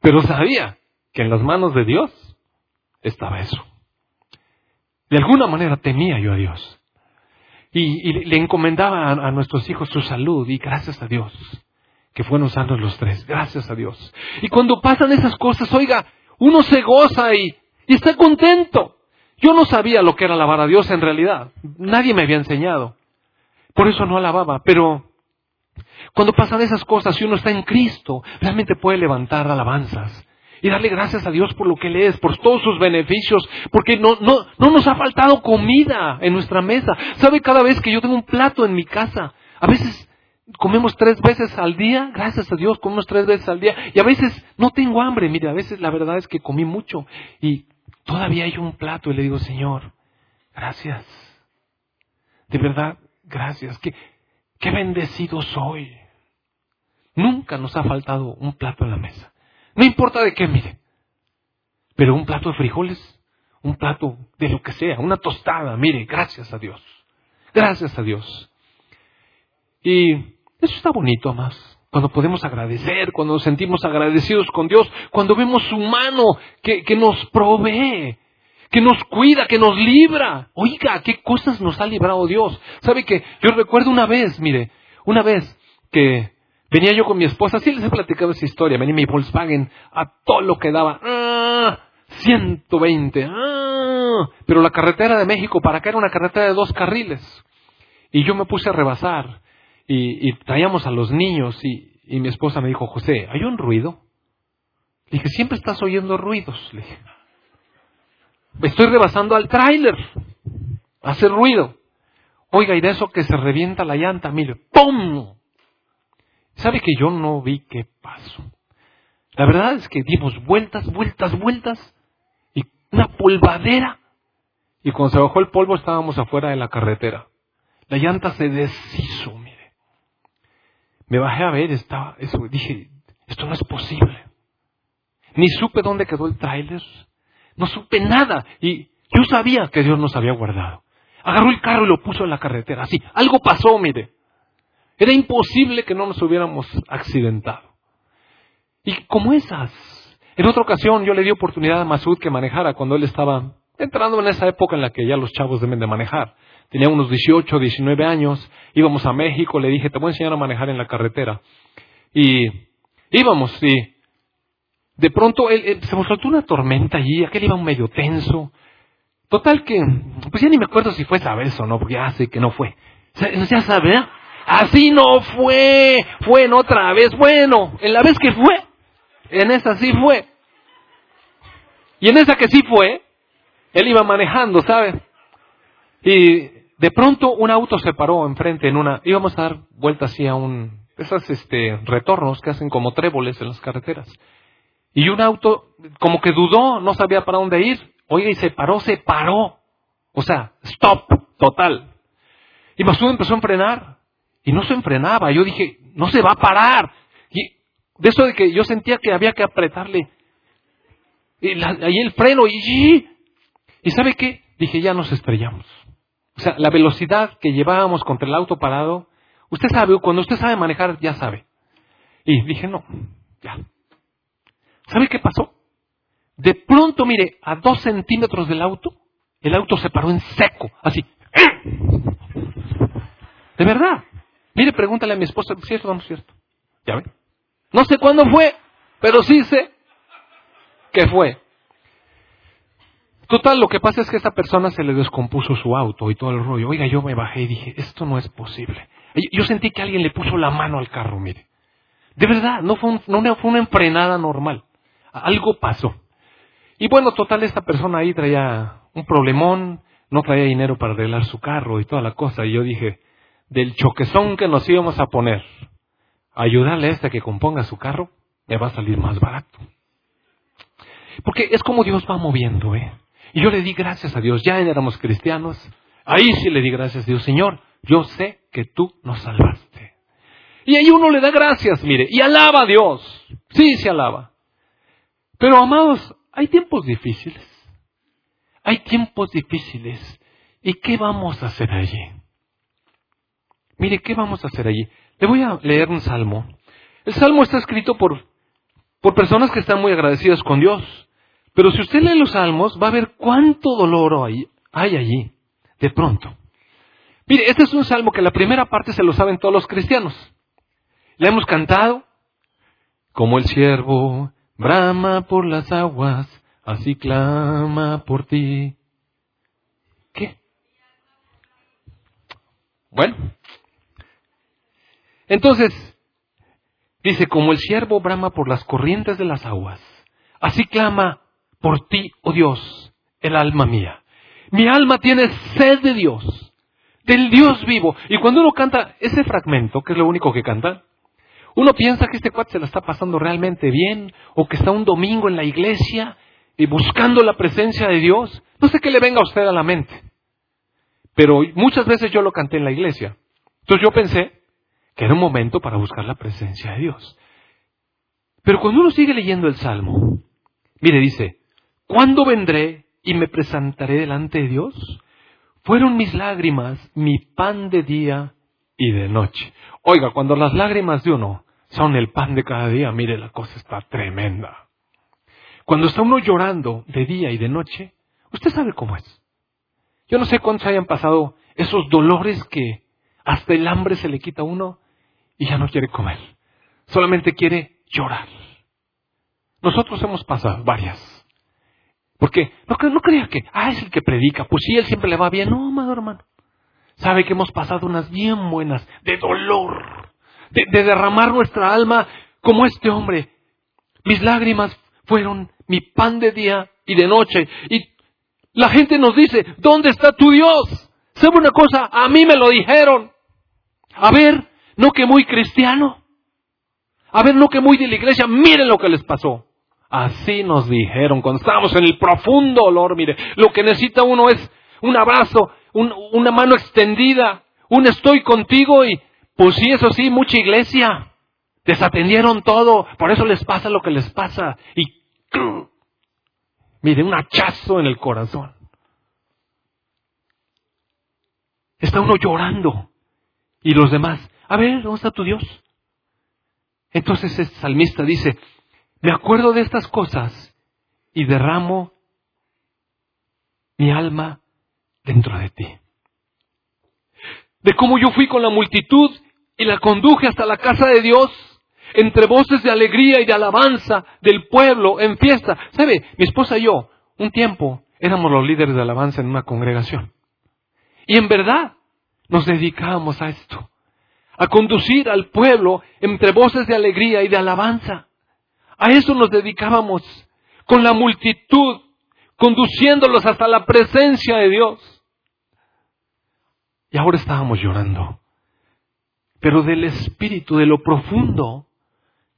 pero sabía que en las manos de Dios estaba eso. De alguna manera temía yo a Dios. Y, le encomendaba a nuestros hijos su salud y gracias a Dios que fueron sanos los tres, gracias a Dios. Y cuando pasan esas cosas, oiga, uno se goza y, y está contento. Yo no sabía lo que era alabar a Dios en realidad. Nadie me había enseñado. Por eso no alababa. Pero cuando pasan esas cosas y uno está en Cristo, realmente puede levantar alabanzas y darle gracias a Dios por lo que Él es, por todos sus beneficios, porque no, no, no nos ha faltado comida en nuestra mesa. ¿Sabe cada vez que yo tengo un plato en mi casa? A veces comemos tres veces al día, gracias a Dios comemos tres veces al día, y a veces no tengo hambre, mire, a veces la verdad es que comí mucho. Y todavía hay un plato y le digo, Señor, gracias, de verdad, gracias, qué, qué bendecido soy. Nunca nos ha faltado un plato en la mesa, no importa de qué, mire, pero un plato de frijoles, un plato de lo que sea, una tostada, mire, gracias a Dios, gracias a Dios. Y eso está bonito, más. Cuando podemos agradecer, cuando nos sentimos agradecidos con Dios, cuando vemos su mano que, que nos provee, que nos cuida, que nos libra. Oiga, qué cosas nos ha librado Dios. ¿Sabe que Yo recuerdo una vez, mire, una vez que venía yo con mi esposa, sí les he platicado esa historia, venía mi Volkswagen a todo lo que daba. ¡Ah! 120. ¡Ah! Pero la carretera de México para acá era una carretera de dos carriles. Y yo me puse a rebasar y, traíamos a los niños y, mi esposa me dijo, José, ¿hay un ruido? Le dije, siempre estás oyendo ruidos. Le dije, estoy rebasando al tráiler, hace ruido. Oiga, y de eso que se revienta la llanta, mire, ¡pum! ¿Sabe que yo no vi qué pasó? La verdad es que dimos vueltas, vueltas, vueltas, y una polvadera. Y cuando se bajó el polvo estábamos afuera de la carretera. La llanta se deshizo, me bajé a ver, estaba eso, dije, esto no es posible. Ni supe dónde quedó el tráiler, no supe nada y yo sabía que Dios nos había guardado. Agarró el carro y lo puso en la carretera, así, algo pasó, mire. Era imposible que no nos hubiéramos accidentado. Y como esas, en otra ocasión yo le di oportunidad a Masud que manejara cuando él estaba entrando en esa época en la que ya los chavos deben de manejar. Tenía unos 18, 19 años, íbamos a México, le dije, te voy a enseñar a manejar en la carretera. Y íbamos, y de pronto él, se nos soltó una tormenta allí, aquel iba medio tenso. Total que, pues ya ni me acuerdo si fue esa vez o no, porque ya sé que no fue. Ya sabe, así no fue, fue en otra vez. Bueno, en la vez que fue, en esa sí fue. Y en esa que sí fue, él iba manejando, ¿sabe? Y de pronto un auto se paró enfrente en una, íbamos a dar vuelta así a un, esos este, retornos que hacen como tréboles en las carreteras. Y un auto como que dudó, no sabía para dónde ir. Oiga, y se paró, se paró. O sea, stop, total. Y Masud empezó a frenar. Y no se enfrenaba. Yo dije, no se va a parar. Y de eso de que yo sentía que había que apretarle. Y ahí el freno y... ¿Y sabe qué? Dije, ya nos estrellamos. O sea, la velocidad que llevábamos contra el auto parado, usted sabe, cuando usted sabe manejar, ya sabe. Y dije, no, ya. ¿Sabe qué pasó? De pronto, mire, a dos centímetros del auto, el auto se paró en seco, así. De verdad. Mire, pregúntale a mi esposa, ¿cierto o no es cierto? ¿Ya ve? No sé cuándo fue, pero sí sé que fue. Total, lo que pasa es que esta persona se le descompuso su auto y todo el rollo. Oiga, yo me bajé y dije, esto no es posible. Yo sentí que alguien le puso la mano al carro, mire. De verdad, no fue, no fue una enfrenada normal. Algo pasó. Y bueno, total, esta persona ahí traía un problemón, no traía dinero para arreglar su carro y toda la cosa. Y yo dije, del choquezón que nos íbamos a poner, ayudarle a este que componga su carro, me va a salir más barato. Porque es como Dios va moviendo, ¿eh? Y yo le di gracias a Dios, ya éramos cristianos, ahí sí le di gracias a Dios, Señor, yo sé que tú nos salvaste. Y ahí uno le da gracias, mire, y alaba a Dios, sí se alaba. Pero amados, hay tiempos difíciles, hay tiempos difíciles, ¿y qué vamos a hacer allí? Mire, ¿qué vamos a hacer allí? Le voy a leer un salmo. El salmo está escrito por, por personas que están muy agradecidas con Dios. Pero si usted lee los salmos, va a ver cuánto dolor hay, allí, de pronto. Mire, este es un salmo que la primera parte se lo saben todos los cristianos. Le hemos cantado, como el siervo brama por las aguas, así clama por ti. ¿Qué? Bueno. Entonces, dice, como el siervo brama por las corrientes de las aguas, así clama por ti, oh Dios, el alma mía. Mi alma tiene sed de Dios, del Dios vivo. Y cuando uno canta ese fragmento, que es lo único que canta, uno piensa que este cuate se la está pasando realmente bien, o que está un domingo en la iglesia y buscando la presencia de Dios. No sé qué le venga a usted a la mente. Pero muchas veces yo lo canté en la iglesia. Entonces yo pensé que era un momento para buscar la presencia de Dios. Pero cuando uno sigue leyendo el Salmo, mire, dice, ¿Cuándo vendré y me presentaré delante de Dios? Fueron mis lágrimas mi pan de día y de noche. Oiga, cuando las lágrimas de uno son el pan de cada día, mire, la cosa está tremenda. Cuando está uno llorando de día y de noche, usted sabe cómo es. Yo no sé cuántos hayan pasado esos dolores que hasta el hambre se le quita a uno y ya no quiere comer. Solamente quiere llorar. Nosotros hemos pasado varias. Porque no, no crea que, ah, es el que predica, pues sí, él siempre le va bien. No, amado hermano. Sabe que hemos pasado unas bien buenas de dolor, de, de derramar nuestra alma como este hombre. Mis lágrimas fueron mi pan de día y de noche. Y la gente nos dice, ¿dónde está tu Dios? ¿Sabe una cosa? A mí me lo dijeron. A ver, no que muy cristiano. A ver, no que muy de la iglesia. Miren lo que les pasó. Así nos dijeron cuando estábamos en el profundo dolor. Mire, lo que necesita uno es un abrazo, una mano extendida, un estoy contigo y, pues sí, eso sí, mucha iglesia. Desatendieron todo, por eso les pasa lo que les pasa. Y, mire, un hachazo en el corazón. Está uno llorando. Y los demás, a ver, ¿dónde está tu Dios? Entonces el salmista dice, me acuerdo de estas cosas y derramo mi alma dentro de ti. De cómo yo fui con la multitud y la conduje hasta la casa de Dios, entre voces de alegría y de alabanza del pueblo en fiesta. ¿Sabe? Mi esposa y yo, un tiempo, éramos los líderes de alabanza en una congregación. Y en verdad, nos dedicábamos a esto, a conducir al pueblo entre voces de alegría y de alabanza. A eso nos dedicábamos, con la multitud, conduciéndolos hasta la presencia de Dios. Y ahora estábamos llorando. Pero del espíritu, de lo profundo,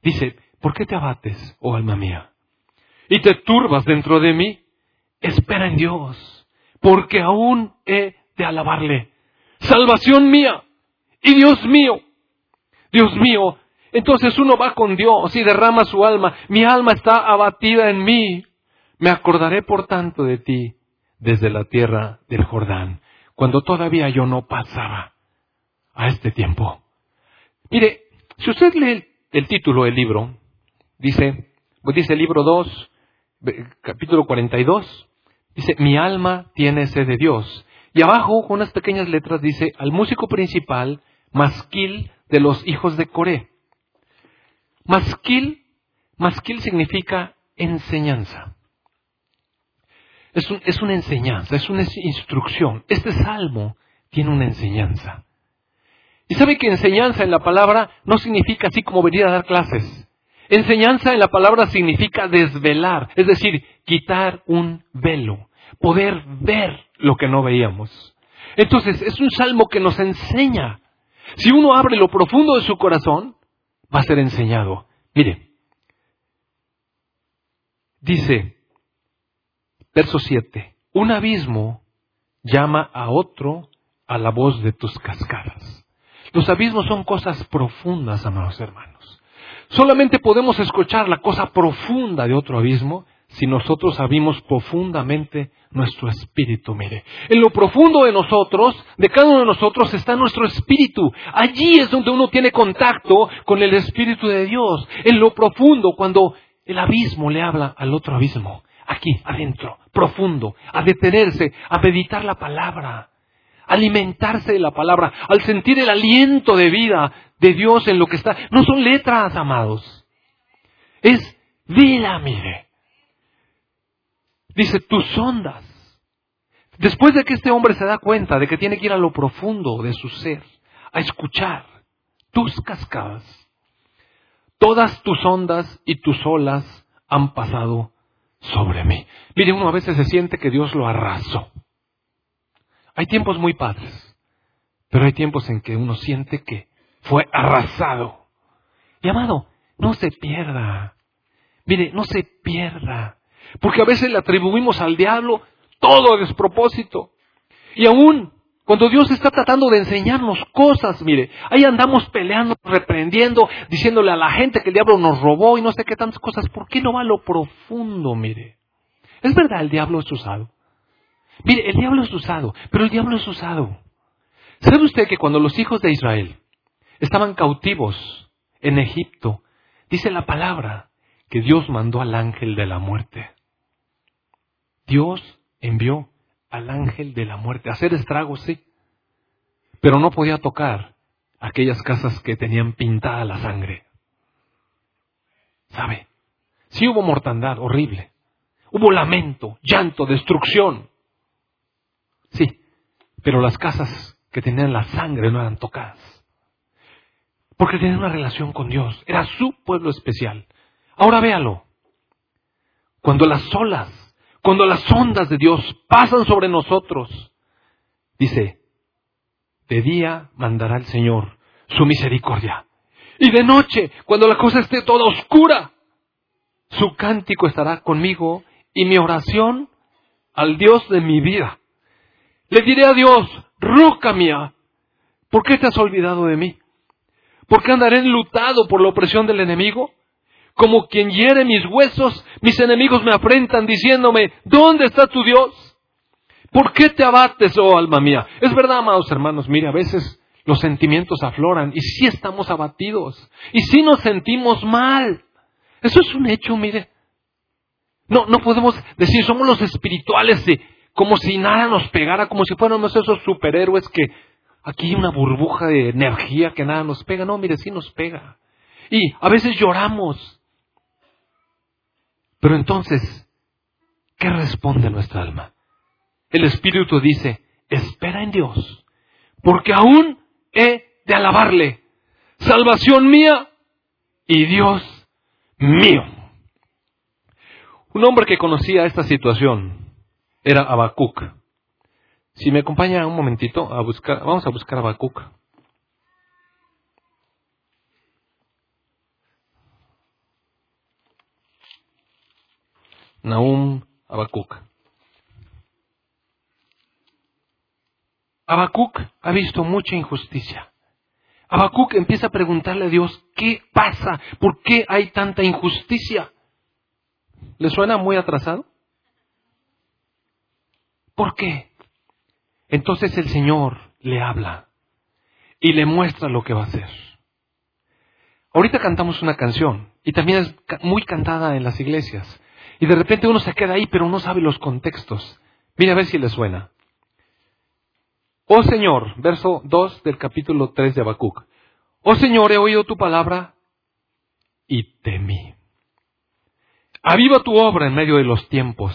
dice, ¿por qué te abates, oh alma mía? Y te turbas dentro de mí. Espera en Dios, porque aún he de alabarle. Salvación mía y Dios mío. Dios mío. Entonces uno va con Dios y derrama su alma. Mi alma está abatida en mí. Me acordaré por tanto de ti desde la tierra del Jordán, cuando todavía yo no pasaba a este tiempo. Mire, si usted lee el título del libro, dice, pues dice el libro 2, capítulo 42, dice, mi alma tiene sed de Dios. Y abajo, con unas pequeñas letras, dice, al músico principal, masquil de los hijos de Coré. Masquil, masquil significa enseñanza. Es, una enseñanza, es una instrucción. Este salmo tiene una enseñanza. Y sabe que enseñanza en la palabra no significa así como venir a dar clases. Enseñanza en la palabra significa desvelar, es decir, quitar un velo, poder ver lo que no veíamos. Entonces, es un salmo que nos enseña. Si uno abre lo profundo de su corazón, va a ser enseñado. Mire, dice, Verso 7. Un abismo llama a otro a la voz de tus cascadas. Los abismos son cosas profundas, amados hermanos. Solamente podemos escuchar la cosa profunda de otro abismo si nosotros abrimos profundamente nuestro espíritu. Mire, en lo profundo de nosotros, de cada uno de nosotros, está nuestro espíritu. Allí es donde uno tiene contacto con el espíritu de Dios. En lo profundo, cuando el abismo le habla al otro abismo aquí adentro, profundo, a detenerse, a meditar la palabra, alimentarse de la palabra, al sentir el aliento de vida de Dios en lo que está. No son letras, amados. Es vida, mire. Dice, tus ondas. Después de que este hombre se da cuenta de que tiene que ir a lo profundo de su ser, a escuchar tus cascadas, todas tus ondas y tus olas han pasado sobre mí. Mire, uno a veces se siente que Dios lo arrasó. Hay tiempos muy padres, pero hay tiempos en que uno siente que fue arrasado. Y amado, no se pierda. Mire, no se pierda. Porque a veces le atribuimos al diablo todo a despropósito. Y aún cuando Dios está tratando de enseñarnos cosas, mire, ahí andamos peleando, reprendiendo, diciéndole a la gente que el diablo nos robó y no sé qué tantas cosas. ¿Por qué no va a lo profundo, mire? Es verdad, el diablo es usado. Mire, el diablo es usado, pero el diablo es usado. ¿Sabe usted que cuando los hijos de Israel estaban cautivos en Egipto, dice la palabra que Dios mandó al ángel de la muerte? Dios envió al ángel de la muerte. Hacer estragos, sí. Pero no podía tocar aquellas casas que tenían pintada la sangre. ¿Sabe? Sí hubo mortandad horrible. Hubo lamento, llanto, destrucción. Sí, pero las casas que tenían la sangre no eran tocadas. Porque tenían una relación con Dios. Era su pueblo especial. Ahora véalo. Cuando las olas cuando las ondas de Dios pasan sobre nosotros, dice, de día mandará el Señor su misericordia. Y de noche, cuando la cosa esté toda oscura, su cántico estará conmigo y mi oración al Dios de mi vida. Le diré a Dios, roca mía, ¿por qué te has olvidado de mí? ¿Por qué andaré enlutado por la opresión del enemigo? Como quien hiere mis huesos, mis enemigos me afrentan diciéndome, ¿dónde está tu Dios? ¿Por qué te abates, oh alma mía? Es verdad, amados hermanos, mire, a veces los sentimientos afloran y sí estamos abatidos y sí nos sentimos mal. Eso es un hecho, mire. No, no podemos decir, somos los espirituales de como si nada nos pegara, como si fuéramos esos superhéroes que aquí hay una burbuja de energía que nada nos pega. No, mire, sí nos pega. Y a veces lloramos. Pero entonces, ¿qué responde nuestra alma? El Espíritu dice, espera en Dios, porque aún he de alabarle. Salvación mía y Dios mío. Un hombre que conocía esta situación era Habacuc. Si me acompaña un momentito a buscar, vamos a buscar a Habacuc. Nahum Habacuc. Habacuc ha visto mucha injusticia. Habacuc empieza a preguntarle a Dios, ¿qué pasa? ¿Por qué hay tanta injusticia? ¿Le suena muy atrasado? ¿Por qué? Entonces el Señor le habla y le muestra lo que va a hacer. Ahorita cantamos una canción y también es muy cantada en las iglesias. Y de repente uno se queda ahí pero no sabe los contextos. Mira a ver si le suena. Oh Señor, verso 2 del capítulo 3 de Habacuc. Oh Señor, he oído tu palabra y temí. Aviva tu obra en medio de los tiempos.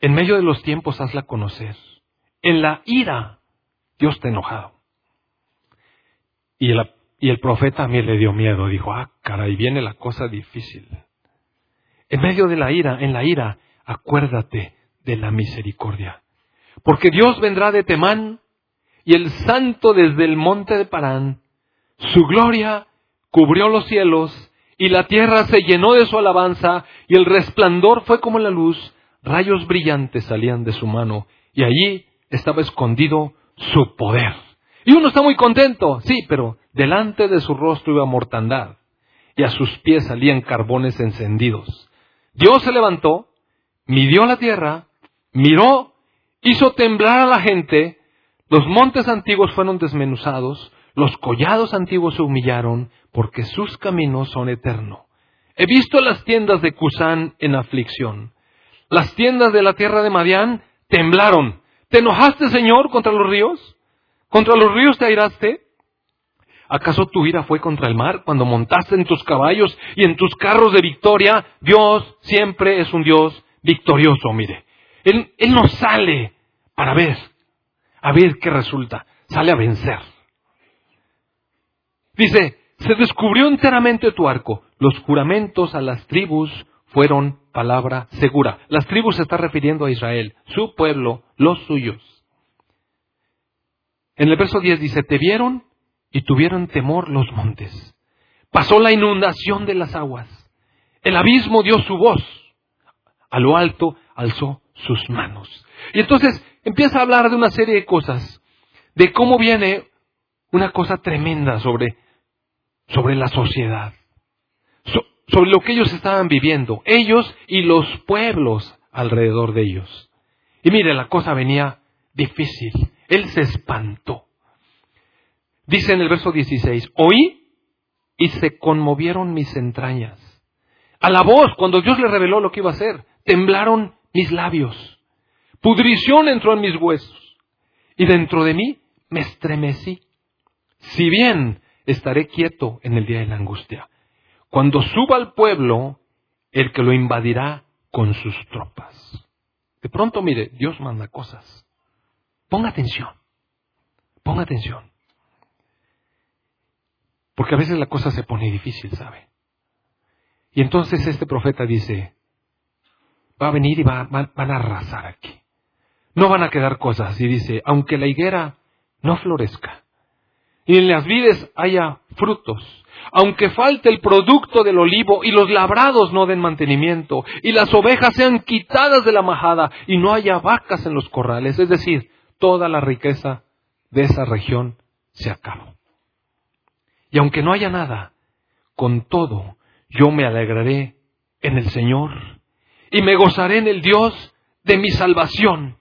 En medio de los tiempos hazla conocer. En la ira, Dios te ha enojado. Y el, y el profeta a mí le dio miedo. Dijo, ah, caray, viene la cosa difícil. En medio de la ira, en la ira, acuérdate de la misericordia. Porque Dios vendrá de Temán y el santo desde el monte de Parán. Su gloria cubrió los cielos y la tierra se llenó de su alabanza y el resplandor fue como la luz. Rayos brillantes salían de su mano y allí estaba escondido su poder. Y uno está muy contento, sí, pero delante de su rostro iba mortandad y a sus pies salían carbones encendidos. Dios se levantó, midió la tierra, miró hizo temblar a la gente, los montes antiguos fueron desmenuzados, los collados antiguos se humillaron, porque sus caminos son eternos. He visto las tiendas de Cusán en aflicción. Las tiendas de la tierra de Madián temblaron. ¿Te enojaste, Señor, contra los ríos? ¿Contra los ríos te airaste? ¿Acaso tu ira fue contra el mar cuando montaste en tus caballos y en tus carros de victoria? Dios siempre es un Dios victorioso, mire. Él, no sale para ver, a ver qué resulta, sale a vencer. Dice, se descubrió enteramente tu arco, los juramentos a las tribus fueron palabra segura. Las tribus se está refiriendo a Israel, su pueblo, los suyos. En el verso 10 dice, te vieron y tuvieron temor los montes. Pasó la inundación de las aguas. El abismo dio su voz. A lo alto alzó sus manos. Y entonces empieza a hablar de una serie de cosas, de cómo viene una cosa tremenda sobre, sobre la sociedad, sobre lo que ellos estaban viviendo, ellos y los pueblos alrededor de ellos. Y mire, la cosa venía difícil. Él se espantó. Dice en el verso 16, oí y se conmovieron mis entrañas. A la voz, cuando Dios le reveló lo que iba a hacer, temblaron mis labios. Pudrición entró en mis huesos y dentro de mí me estremecí. Si bien estaré quieto en el día de la angustia, cuando suba al pueblo, el que lo invadirá con sus tropas. De pronto, mire, Dios manda cosas. Ponga atención, ponga atención. Porque a veces la cosa se pone difícil, ¿sabe? Y entonces este profeta dice, va a venir y va, van, a arrasar aquí. No van a quedar cosas. Y dice, aunque la higuera no florezca y en las vides haya frutos, aunque falte el producto del olivo y los labrados no den mantenimiento y las ovejas sean quitadas de la majada y no haya vacas en los corrales, es decir, toda la riqueza de esa región se acabó. Y aunque no haya nada, con todo yo me alegraré en el Señor y me gozaré en el Dios de mi salvación.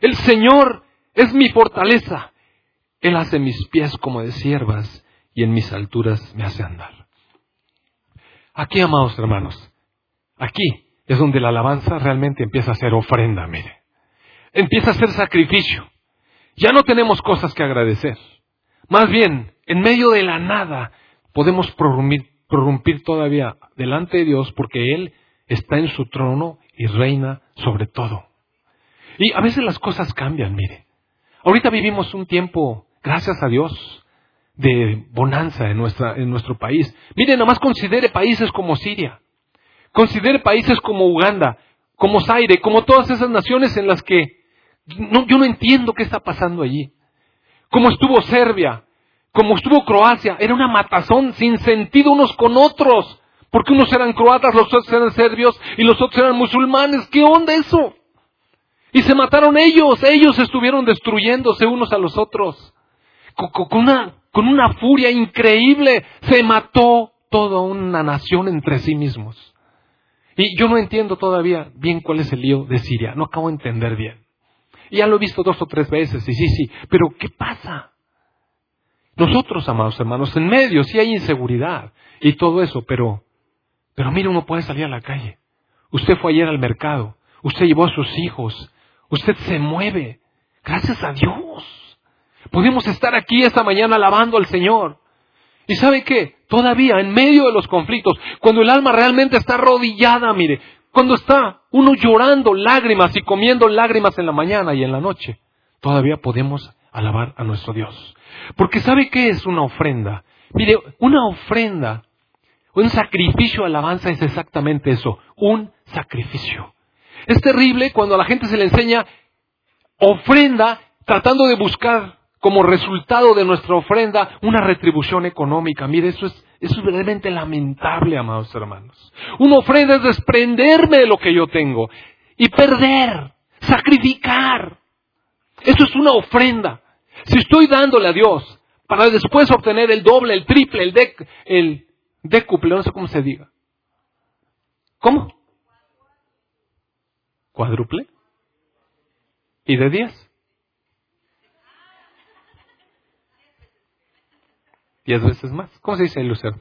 El Señor es mi fortaleza. Él hace mis pies como de siervas y en mis alturas me hace andar. Aquí, amados hermanos, aquí es donde la alabanza realmente empieza a ser ofrenda, mire. empieza a ser sacrificio. Ya no tenemos cosas que agradecer. Más bien, en medio de la nada, podemos prorrumpir, todavía delante de Dios porque Él está en su trono y reina sobre todo. Y a veces las cosas cambian, mire. Ahorita vivimos un tiempo, gracias a Dios, de bonanza en, nuestra, en nuestro país. Mire, nomás considere países como Siria. Considere países como Uganda, como Zaire, como todas esas naciones en las que yo no entiendo qué está pasando allí. Como estuvo Serbia, como estuvo Croacia, era una matazón sin sentido unos con otros. Porque unos eran croatas, los otros eran serbios y los otros eran musulmanes. ¿Qué onda eso? Y se mataron ellos, ellos estuvieron destruyéndose unos a los otros. Con, una, con una furia increíble se mató toda una nación entre sí mismos. Y yo no entiendo todavía bien cuál es el lío de Siria, no acabo de entender bien. Ya lo he visto dos o tres veces, y sí, sí, pero ¿qué pasa? Nosotros, amados hermanos, en medio sí hay inseguridad y todo eso, pero, pero mire, uno puede salir a la calle. Usted fue ayer al mercado, usted llevó a sus hijos, usted se mueve. Gracias a Dios. Podemos estar aquí esta mañana alabando al Señor. ¿Y sabe qué? Todavía en medio de los conflictos, cuando el alma realmente está arrodillada, mire, cuando está uno llorando lágrimas y comiendo lágrimas en la mañana y en la noche, todavía podemos alabar a nuestro Dios. Porque ¿sabe qué es una ofrenda? Mire, una ofrenda, un sacrificio alabanza es exactamente eso, un sacrificio. Es terrible cuando a la gente se le enseña ofrenda tratando de buscar como resultado de nuestra ofrenda una retribución económica. Mire, eso es, eso es realmente lamentable, amados hermanos. Una ofrenda es desprenderme de lo que yo tengo y perder, sacrificar. Eso es una ofrenda. Si estoy dándole a Dios para después obtener el doble, el triple, el, dec, décuple, no sé cómo se diga. ¿Cómo? ¿Cuádruple? ¿Y de diez? Diez veces más. ¿Cómo se dice el lucero?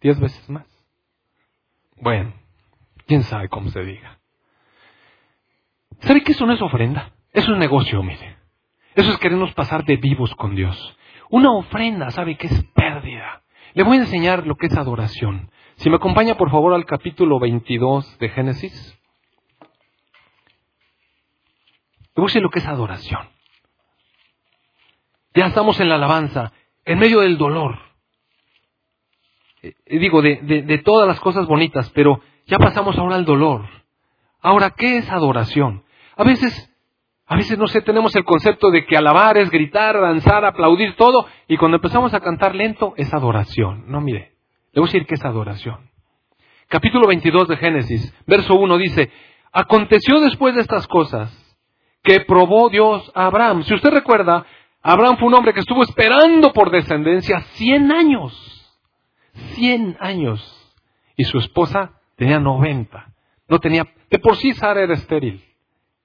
Diez veces más. Bueno, quién sabe cómo se diga. ¿Sabe que eso no es ofrenda? Eso es negocio, mire. Eso es querernos pasar de vivos con Dios. Una ofrenda, ¿sabe que es pérdida? Le voy a enseñar lo que es adoración. Si me acompaña, por favor, al capítulo 22 de Génesis. Le voy a lo que es adoración. Ya estamos en la alabanza, en medio del dolor. Eh, digo, de, de, todas las cosas bonitas, pero ya pasamos ahora al dolor. Ahora, ¿qué es adoración? A veces, a veces, no sé, tenemos el concepto de que alabar es gritar, danzar, aplaudir todo, y cuando empezamos a cantar lento es adoración. No, mire, le voy a decir que es adoración. Capítulo 22 de Génesis, verso 1 dice, aconteció después de estas cosas que probó Dios a Abraham. Si usted recuerda, Abraham fue un hombre que estuvo esperando por descendencia 100 años. 100 años. Y su esposa tenía 90. No tenía, de por sí Sara era estéril,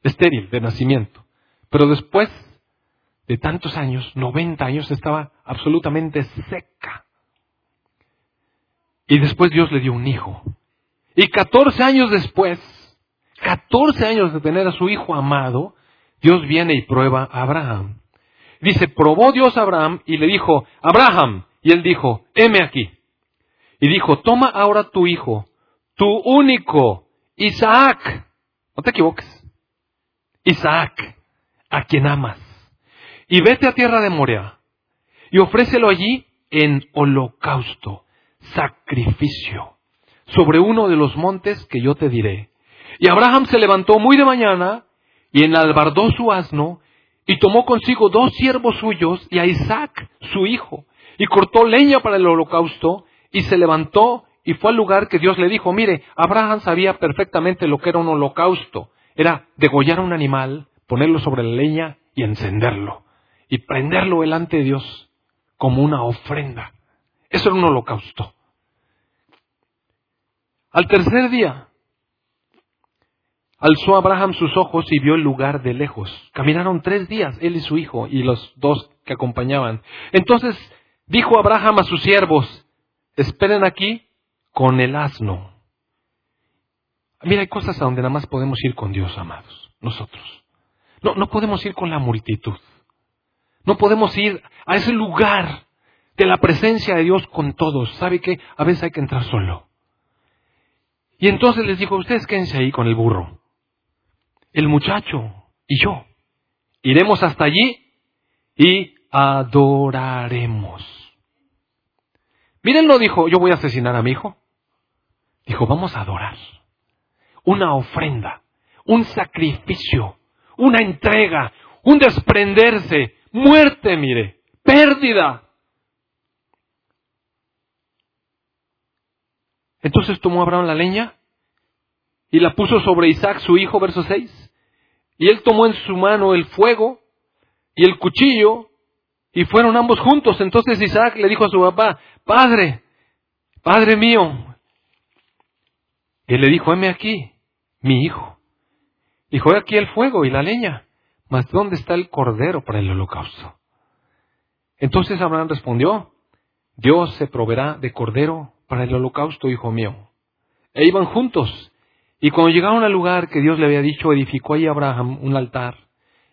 estéril de nacimiento. Pero después de tantos años, 90 años, estaba absolutamente seca. Y después Dios le dio un hijo. Y 14 años después, 14 años de tener a su hijo amado, Dios viene y prueba a Abraham. Dice, probó Dios a Abraham y le dijo, Abraham. Y él dijo, heme aquí. Y dijo, toma ahora tu hijo, tu único, Isaac. No te equivoques. Isaac, a quien amas. Y vete a tierra de Morea y ofrécelo allí en holocausto, sacrificio, sobre uno de los montes que yo te diré. Y Abraham se levantó muy de mañana y enalbardó su asno y tomó consigo dos siervos suyos y a Isaac, su hijo, y cortó leña para el holocausto, y se levantó y fue al lugar que Dios le dijo, mire, Abraham sabía perfectamente lo que era un holocausto, era degollar un animal, ponerlo sobre la leña y encenderlo, y prenderlo delante de Dios como una ofrenda. Eso era un holocausto. Al tercer día, Alzó Abraham sus ojos y vio el lugar de lejos. Caminaron tres días, él y su hijo, y los dos que acompañaban. Entonces dijo Abraham a sus siervos, esperen aquí con el asno. Mira, hay cosas a donde nada más podemos ir con Dios, amados, nosotros. No, no podemos ir con la multitud. No podemos ir a ese lugar de la presencia de Dios con todos. ¿Sabe qué? A veces hay que entrar solo. Y entonces les dijo, ustedes quédense ahí con el burro. El muchacho y yo. Iremos hasta allí y adoraremos. Miren, no dijo, yo voy a asesinar a mi hijo. Dijo, vamos a adorar. Una ofrenda, un sacrificio, una entrega, un desprenderse, muerte, mire, pérdida. Entonces tomó Abraham la leña y la puso sobre Isaac, su hijo, verso 6. Y él tomó en su mano el fuego y el cuchillo y fueron ambos juntos. Entonces Isaac le dijo a su papá, Padre, Padre mío. Y él le dijo, heme aquí, mi hijo. Dijo, he aquí el fuego y la leña, mas ¿dónde está el cordero para el holocausto? Entonces Abraham respondió, Dios se proveerá de cordero para el holocausto, hijo mío. E iban juntos. Y cuando llegaron al lugar que Dios le había dicho, edificó ahí Abraham un altar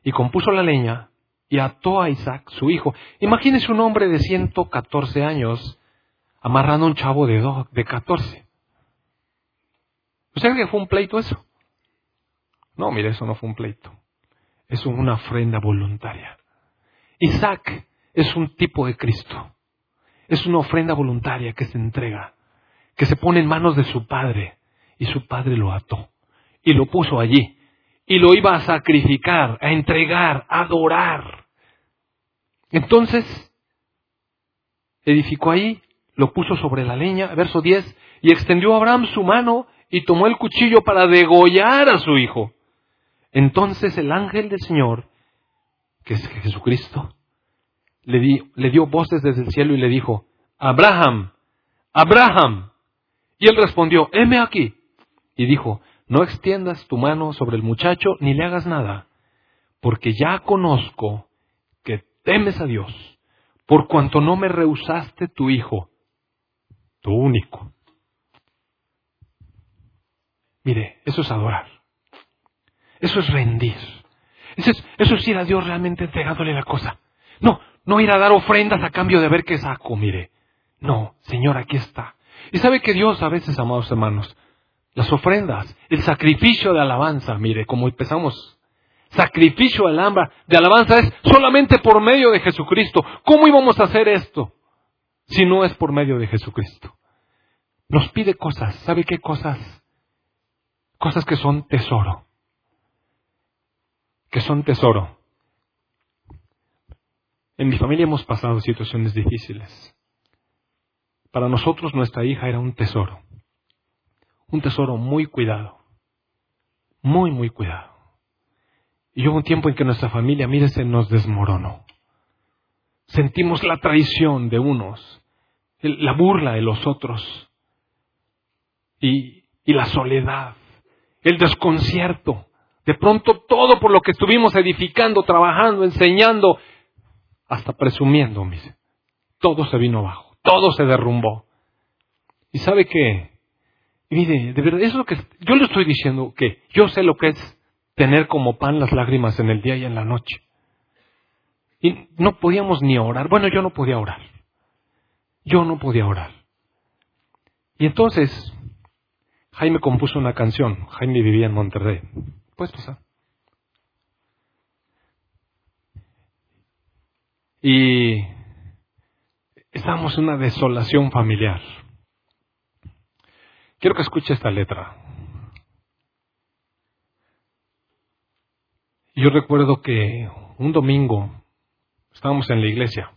y compuso la leña y ató a Isaac, su hijo. Imagínese un hombre de 114 años amarrando a un chavo de, de 14. ¿Usted cree que fue un pleito eso? No, mire, eso no fue un pleito. Es una ofrenda voluntaria. Isaac es un tipo de Cristo. Es una ofrenda voluntaria que se entrega, que se pone en manos de su padre, y su padre lo ató y lo puso allí y lo iba a sacrificar, a entregar, a adorar. Entonces, edificó ahí, lo puso sobre la leña, verso 10, y extendió a Abraham su mano y tomó el cuchillo para degollar a su hijo. Entonces el ángel del Señor, que es Jesucristo, le, le dio voces desde el cielo y le dijo, Abraham, Abraham. Y él respondió, heme aquí. Y dijo, no extiendas tu mano sobre el muchacho ni le hagas nada, porque ya conozco que temes a Dios, por cuanto no me rehusaste tu hijo, tu único. Mire, eso es adorar. Eso es rendir. Eso es, ir a Dios realmente entregándole la cosa. No, no ir a dar ofrendas a cambio de ver qué saco, mire. No, Señor, aquí está. Y sabe que Dios a veces, amados hermanos, las ofrendas, el sacrificio de alabanza, mire, como empezamos, sacrificio de alabanza, de alabanza es solamente por medio de Jesucristo. ¿Cómo íbamos a hacer esto si no es por medio de Jesucristo? Nos pide cosas, ¿sabe qué cosas? Cosas que son tesoro, que son tesoro. En mi familia hemos pasado situaciones difíciles. Para nosotros nuestra hija era un tesoro un tesoro muy cuidado. Muy, muy cuidado. Y hubo un tiempo en que nuestra familia, mire, se nos desmoronó. Sentimos la traición de unos, la burla de los otros y, y la soledad, el desconcierto. De pronto todo por lo que estuvimos edificando, trabajando, enseñando, hasta presumiendo, todo se vino abajo, todo se derrumbó. ¿Y sabe qué? Y mire, de verdad, eso es lo que yo le estoy diciendo que yo sé lo que es tener como pan las lágrimas en el día y en la noche. Y no podíamos ni orar. Bueno, yo no podía orar. Yo no podía orar. Y entonces, Jaime compuso una canción. Jaime vivía en Monterrey. Puedes pasar. Y estábamos en una desolación familiar. Quiero que escuche esta letra. Yo recuerdo que un domingo estábamos en la iglesia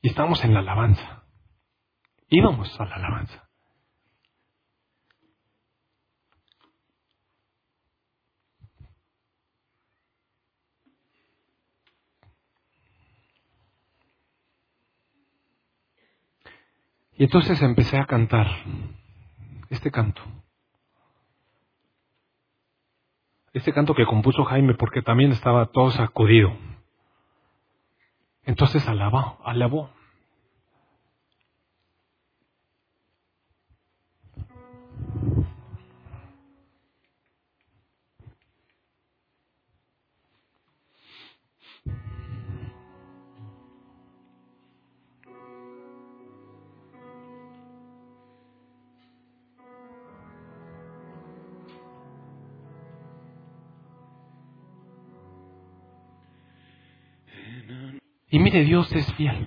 y estábamos en la alabanza. Íbamos a la alabanza. Y entonces empecé a cantar este canto. Este canto que compuso Jaime porque también estaba todo sacudido. Entonces alabó, alabó. Y mire, Dios es fiel.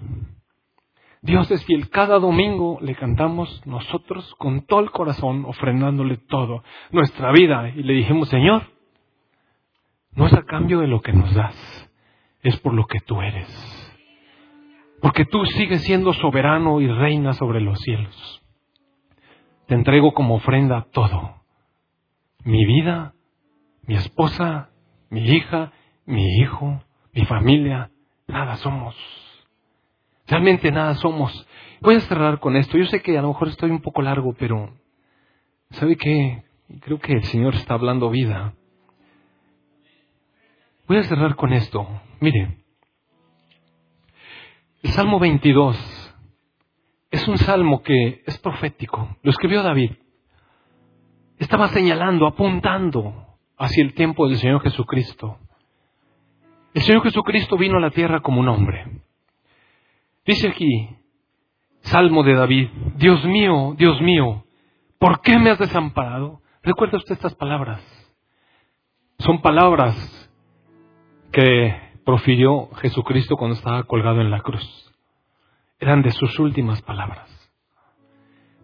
Dios es fiel. Cada domingo le cantamos nosotros con todo el corazón, ofrendándole todo, nuestra vida. Y le dijimos, Señor, no es a cambio de lo que nos das, es por lo que tú eres. Porque tú sigues siendo soberano y reina sobre los cielos. Te entrego como ofrenda todo. Mi vida, mi esposa, mi hija, mi hijo, mi familia, nada somos. Realmente nada somos. Voy a cerrar con esto. Yo sé que a lo mejor estoy un poco largo, pero ¿sabe qué? Creo que el Señor está hablando vida. Voy a cerrar con esto. Mire, el Salmo 22 es un salmo que es profético. Lo escribió David. Estaba señalando, apuntando hacia el tiempo del Señor Jesucristo. El Señor Jesucristo vino a la tierra como un hombre. Dice aquí, Salmo de David, Dios mío, Dios mío, ¿por qué me has desamparado? Recuerda usted estas palabras. Son palabras que profirió Jesucristo cuando estaba colgado en la cruz. Eran de sus últimas palabras.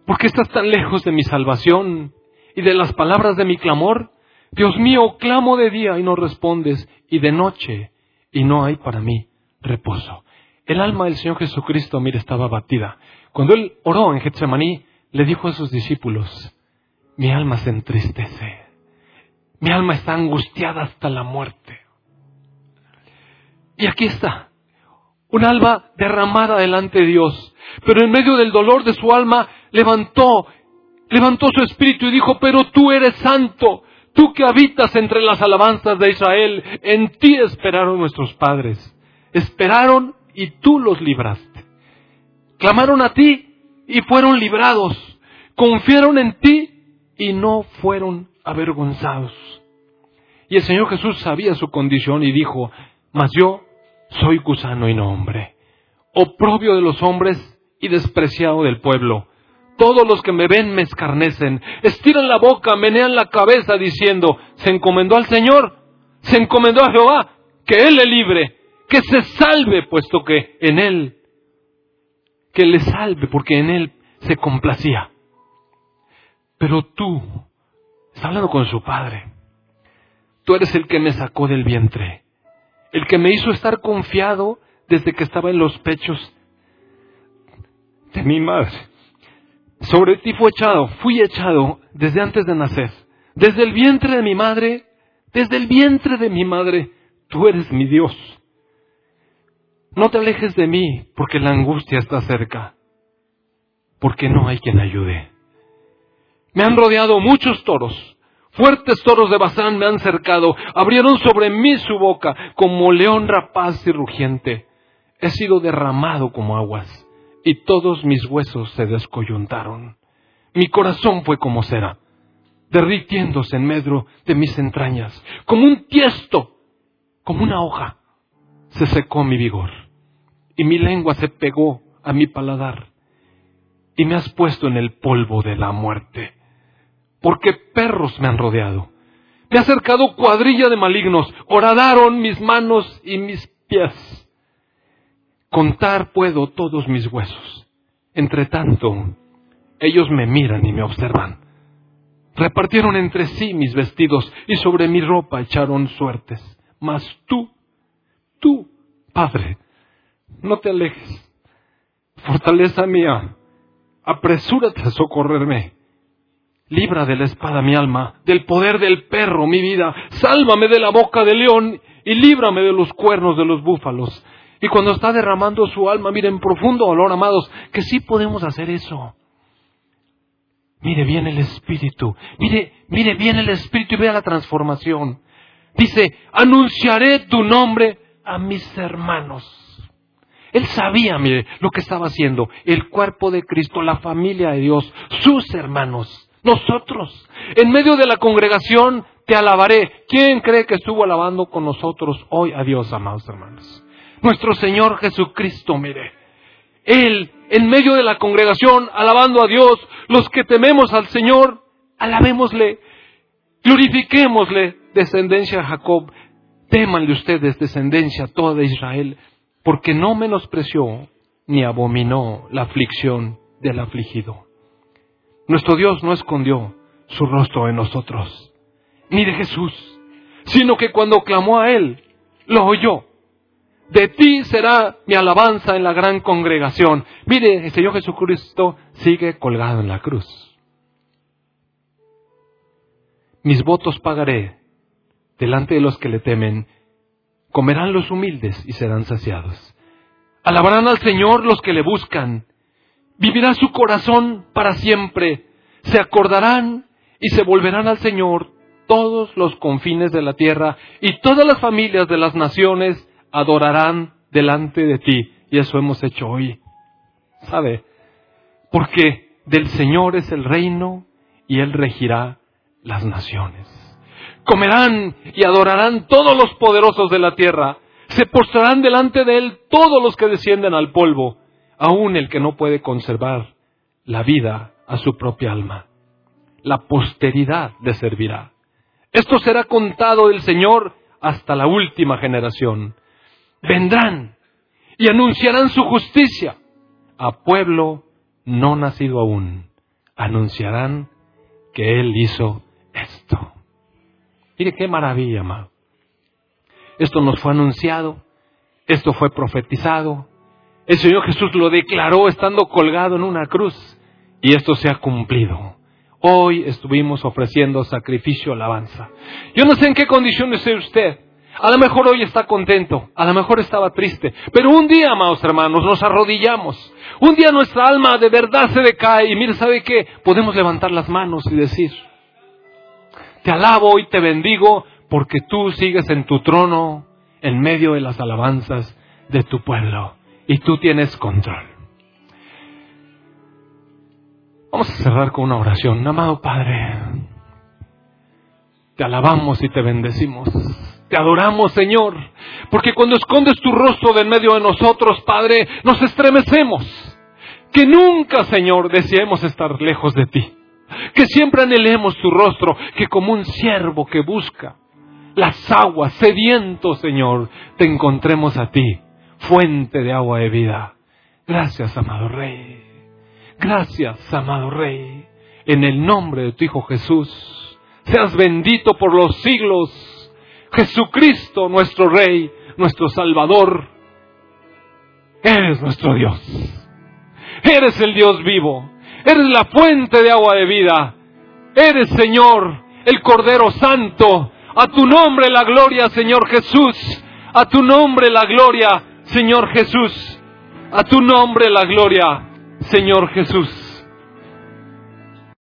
¿Por qué estás tan lejos de mi salvación y de las palabras de mi clamor? Dios mío, clamo de día y no respondes, y de noche y no hay para mí reposo. El alma del Señor Jesucristo, mire, estaba abatida. Cuando él oró en Getsemaní, le dijo a sus discípulos, mi alma se entristece, mi alma está angustiada hasta la muerte. Y aquí está, un alma derramada delante de Dios, pero en medio del dolor de su alma levantó, levantó su espíritu y dijo, pero tú eres santo, Tú que habitas entre las alabanzas de Israel, en ti esperaron nuestros padres. Esperaron y tú los libraste. Clamaron a ti y fueron librados. Confiaron en ti y no fueron avergonzados. Y el Señor Jesús sabía su condición y dijo, mas yo soy gusano y no hombre, oprobio de los hombres y despreciado del pueblo. Todos los que me ven me escarnecen, estiran la boca, menean la cabeza diciendo, se encomendó al Señor, se encomendó a Jehová, que Él le libre, que se salve, puesto que en Él, que le salve, porque en Él se complacía. Pero tú, está hablando con su Padre, tú eres el que me sacó del vientre, el que me hizo estar confiado desde que estaba en los pechos de mi madre. Sobre ti fue echado, fui echado desde antes de nacer. Desde el vientre de mi madre, desde el vientre de mi madre, tú eres mi Dios. No te alejes de mí, porque la angustia está cerca, porque no hay quien ayude. Me han rodeado muchos toros, fuertes toros de Bazán me han cercado, abrieron sobre mí su boca como león rapaz y rugiente. He sido derramado como aguas y todos mis huesos se descoyuntaron. Mi corazón fue como cera, derritiéndose en medio de mis entrañas, como un tiesto, como una hoja. Se secó mi vigor, y mi lengua se pegó a mi paladar, y me has puesto en el polvo de la muerte, porque perros me han rodeado. Me ha cercado cuadrilla de malignos, horadaron mis manos y mis pies Contar puedo todos mis huesos. Entre tanto, ellos me miran y me observan. Repartieron entre sí mis vestidos y sobre mi ropa echaron suertes. Mas tú, tú, Padre, no te alejes. Fortaleza mía, apresúrate a socorrerme. Libra de la espada mi alma, del poder del perro mi vida. Sálvame de la boca del león y líbrame de los cuernos de los búfalos. Y cuando está derramando su alma, miren, profundo dolor, amados, que sí podemos hacer eso. Mire bien el Espíritu, mire, mire bien el Espíritu y vea la transformación. Dice, anunciaré tu nombre a mis hermanos. Él sabía, mire, lo que estaba haciendo. El cuerpo de Cristo, la familia de Dios, sus hermanos, nosotros. En medio de la congregación te alabaré. ¿Quién cree que estuvo alabando con nosotros hoy a Dios, amados hermanos? Nuestro Señor Jesucristo, mire. Él, en medio de la congregación, alabando a Dios, los que tememos al Señor, alabémosle, glorifiquémosle, descendencia de Jacob, témanle ustedes, descendencia toda de Israel, porque no menospreció ni abominó la aflicción del afligido. Nuestro Dios no escondió su rostro en nosotros, ni de Jesús, sino que cuando clamó a Él, lo oyó. De ti será mi alabanza en la gran congregación. Mire, el Señor Jesucristo sigue colgado en la cruz. Mis votos pagaré delante de los que le temen. Comerán los humildes y serán saciados. Alabarán al Señor los que le buscan. Vivirá su corazón para siempre. Se acordarán y se volverán al Señor todos los confines de la tierra y todas las familias de las naciones adorarán delante de ti. Y eso hemos hecho hoy. ¿Sabe? Porque del Señor es el reino y Él regirá las naciones. Comerán y adorarán todos los poderosos de la tierra. Se postrarán delante de Él todos los que descienden al polvo, aun el que no puede conservar la vida a su propia alma. La posteridad le servirá. Esto será contado del Señor hasta la última generación vendrán y anunciarán su justicia a pueblo no nacido aún. Anunciarán que Él hizo esto. Mire qué maravilla, amado. Esto nos fue anunciado, esto fue profetizado, el Señor Jesús lo declaró estando colgado en una cruz y esto se ha cumplido. Hoy estuvimos ofreciendo sacrificio alabanza. Yo no sé en qué condiciones esté usted, a lo mejor hoy está contento, a lo mejor estaba triste, pero un día, amados hermanos, nos arrodillamos. Un día nuestra alma de verdad se decae y mire, ¿sabe qué? Podemos levantar las manos y decir, te alabo y te bendigo porque tú sigues en tu trono en medio de las alabanzas de tu pueblo y tú tienes control. Vamos a cerrar con una oración. Amado Padre, te alabamos y te bendecimos. Te adoramos, Señor, porque cuando escondes tu rostro de en medio de nosotros, Padre, nos estremecemos. Que nunca, Señor, deseemos estar lejos de ti. Que siempre anhelemos tu rostro, que como un siervo que busca las aguas, sediento, Señor, te encontremos a ti, fuente de agua de vida. Gracias, amado Rey. Gracias, amado Rey. En el nombre de tu Hijo Jesús, seas bendito por los siglos Jesucristo, nuestro Rey, nuestro Salvador. Eres nuestro Dios. Eres el Dios vivo. Eres la fuente de agua de vida. Eres, Señor, el Cordero Santo. A tu nombre la gloria, Señor Jesús. A tu nombre la gloria, Señor Jesús. A tu nombre la gloria, Señor Jesús.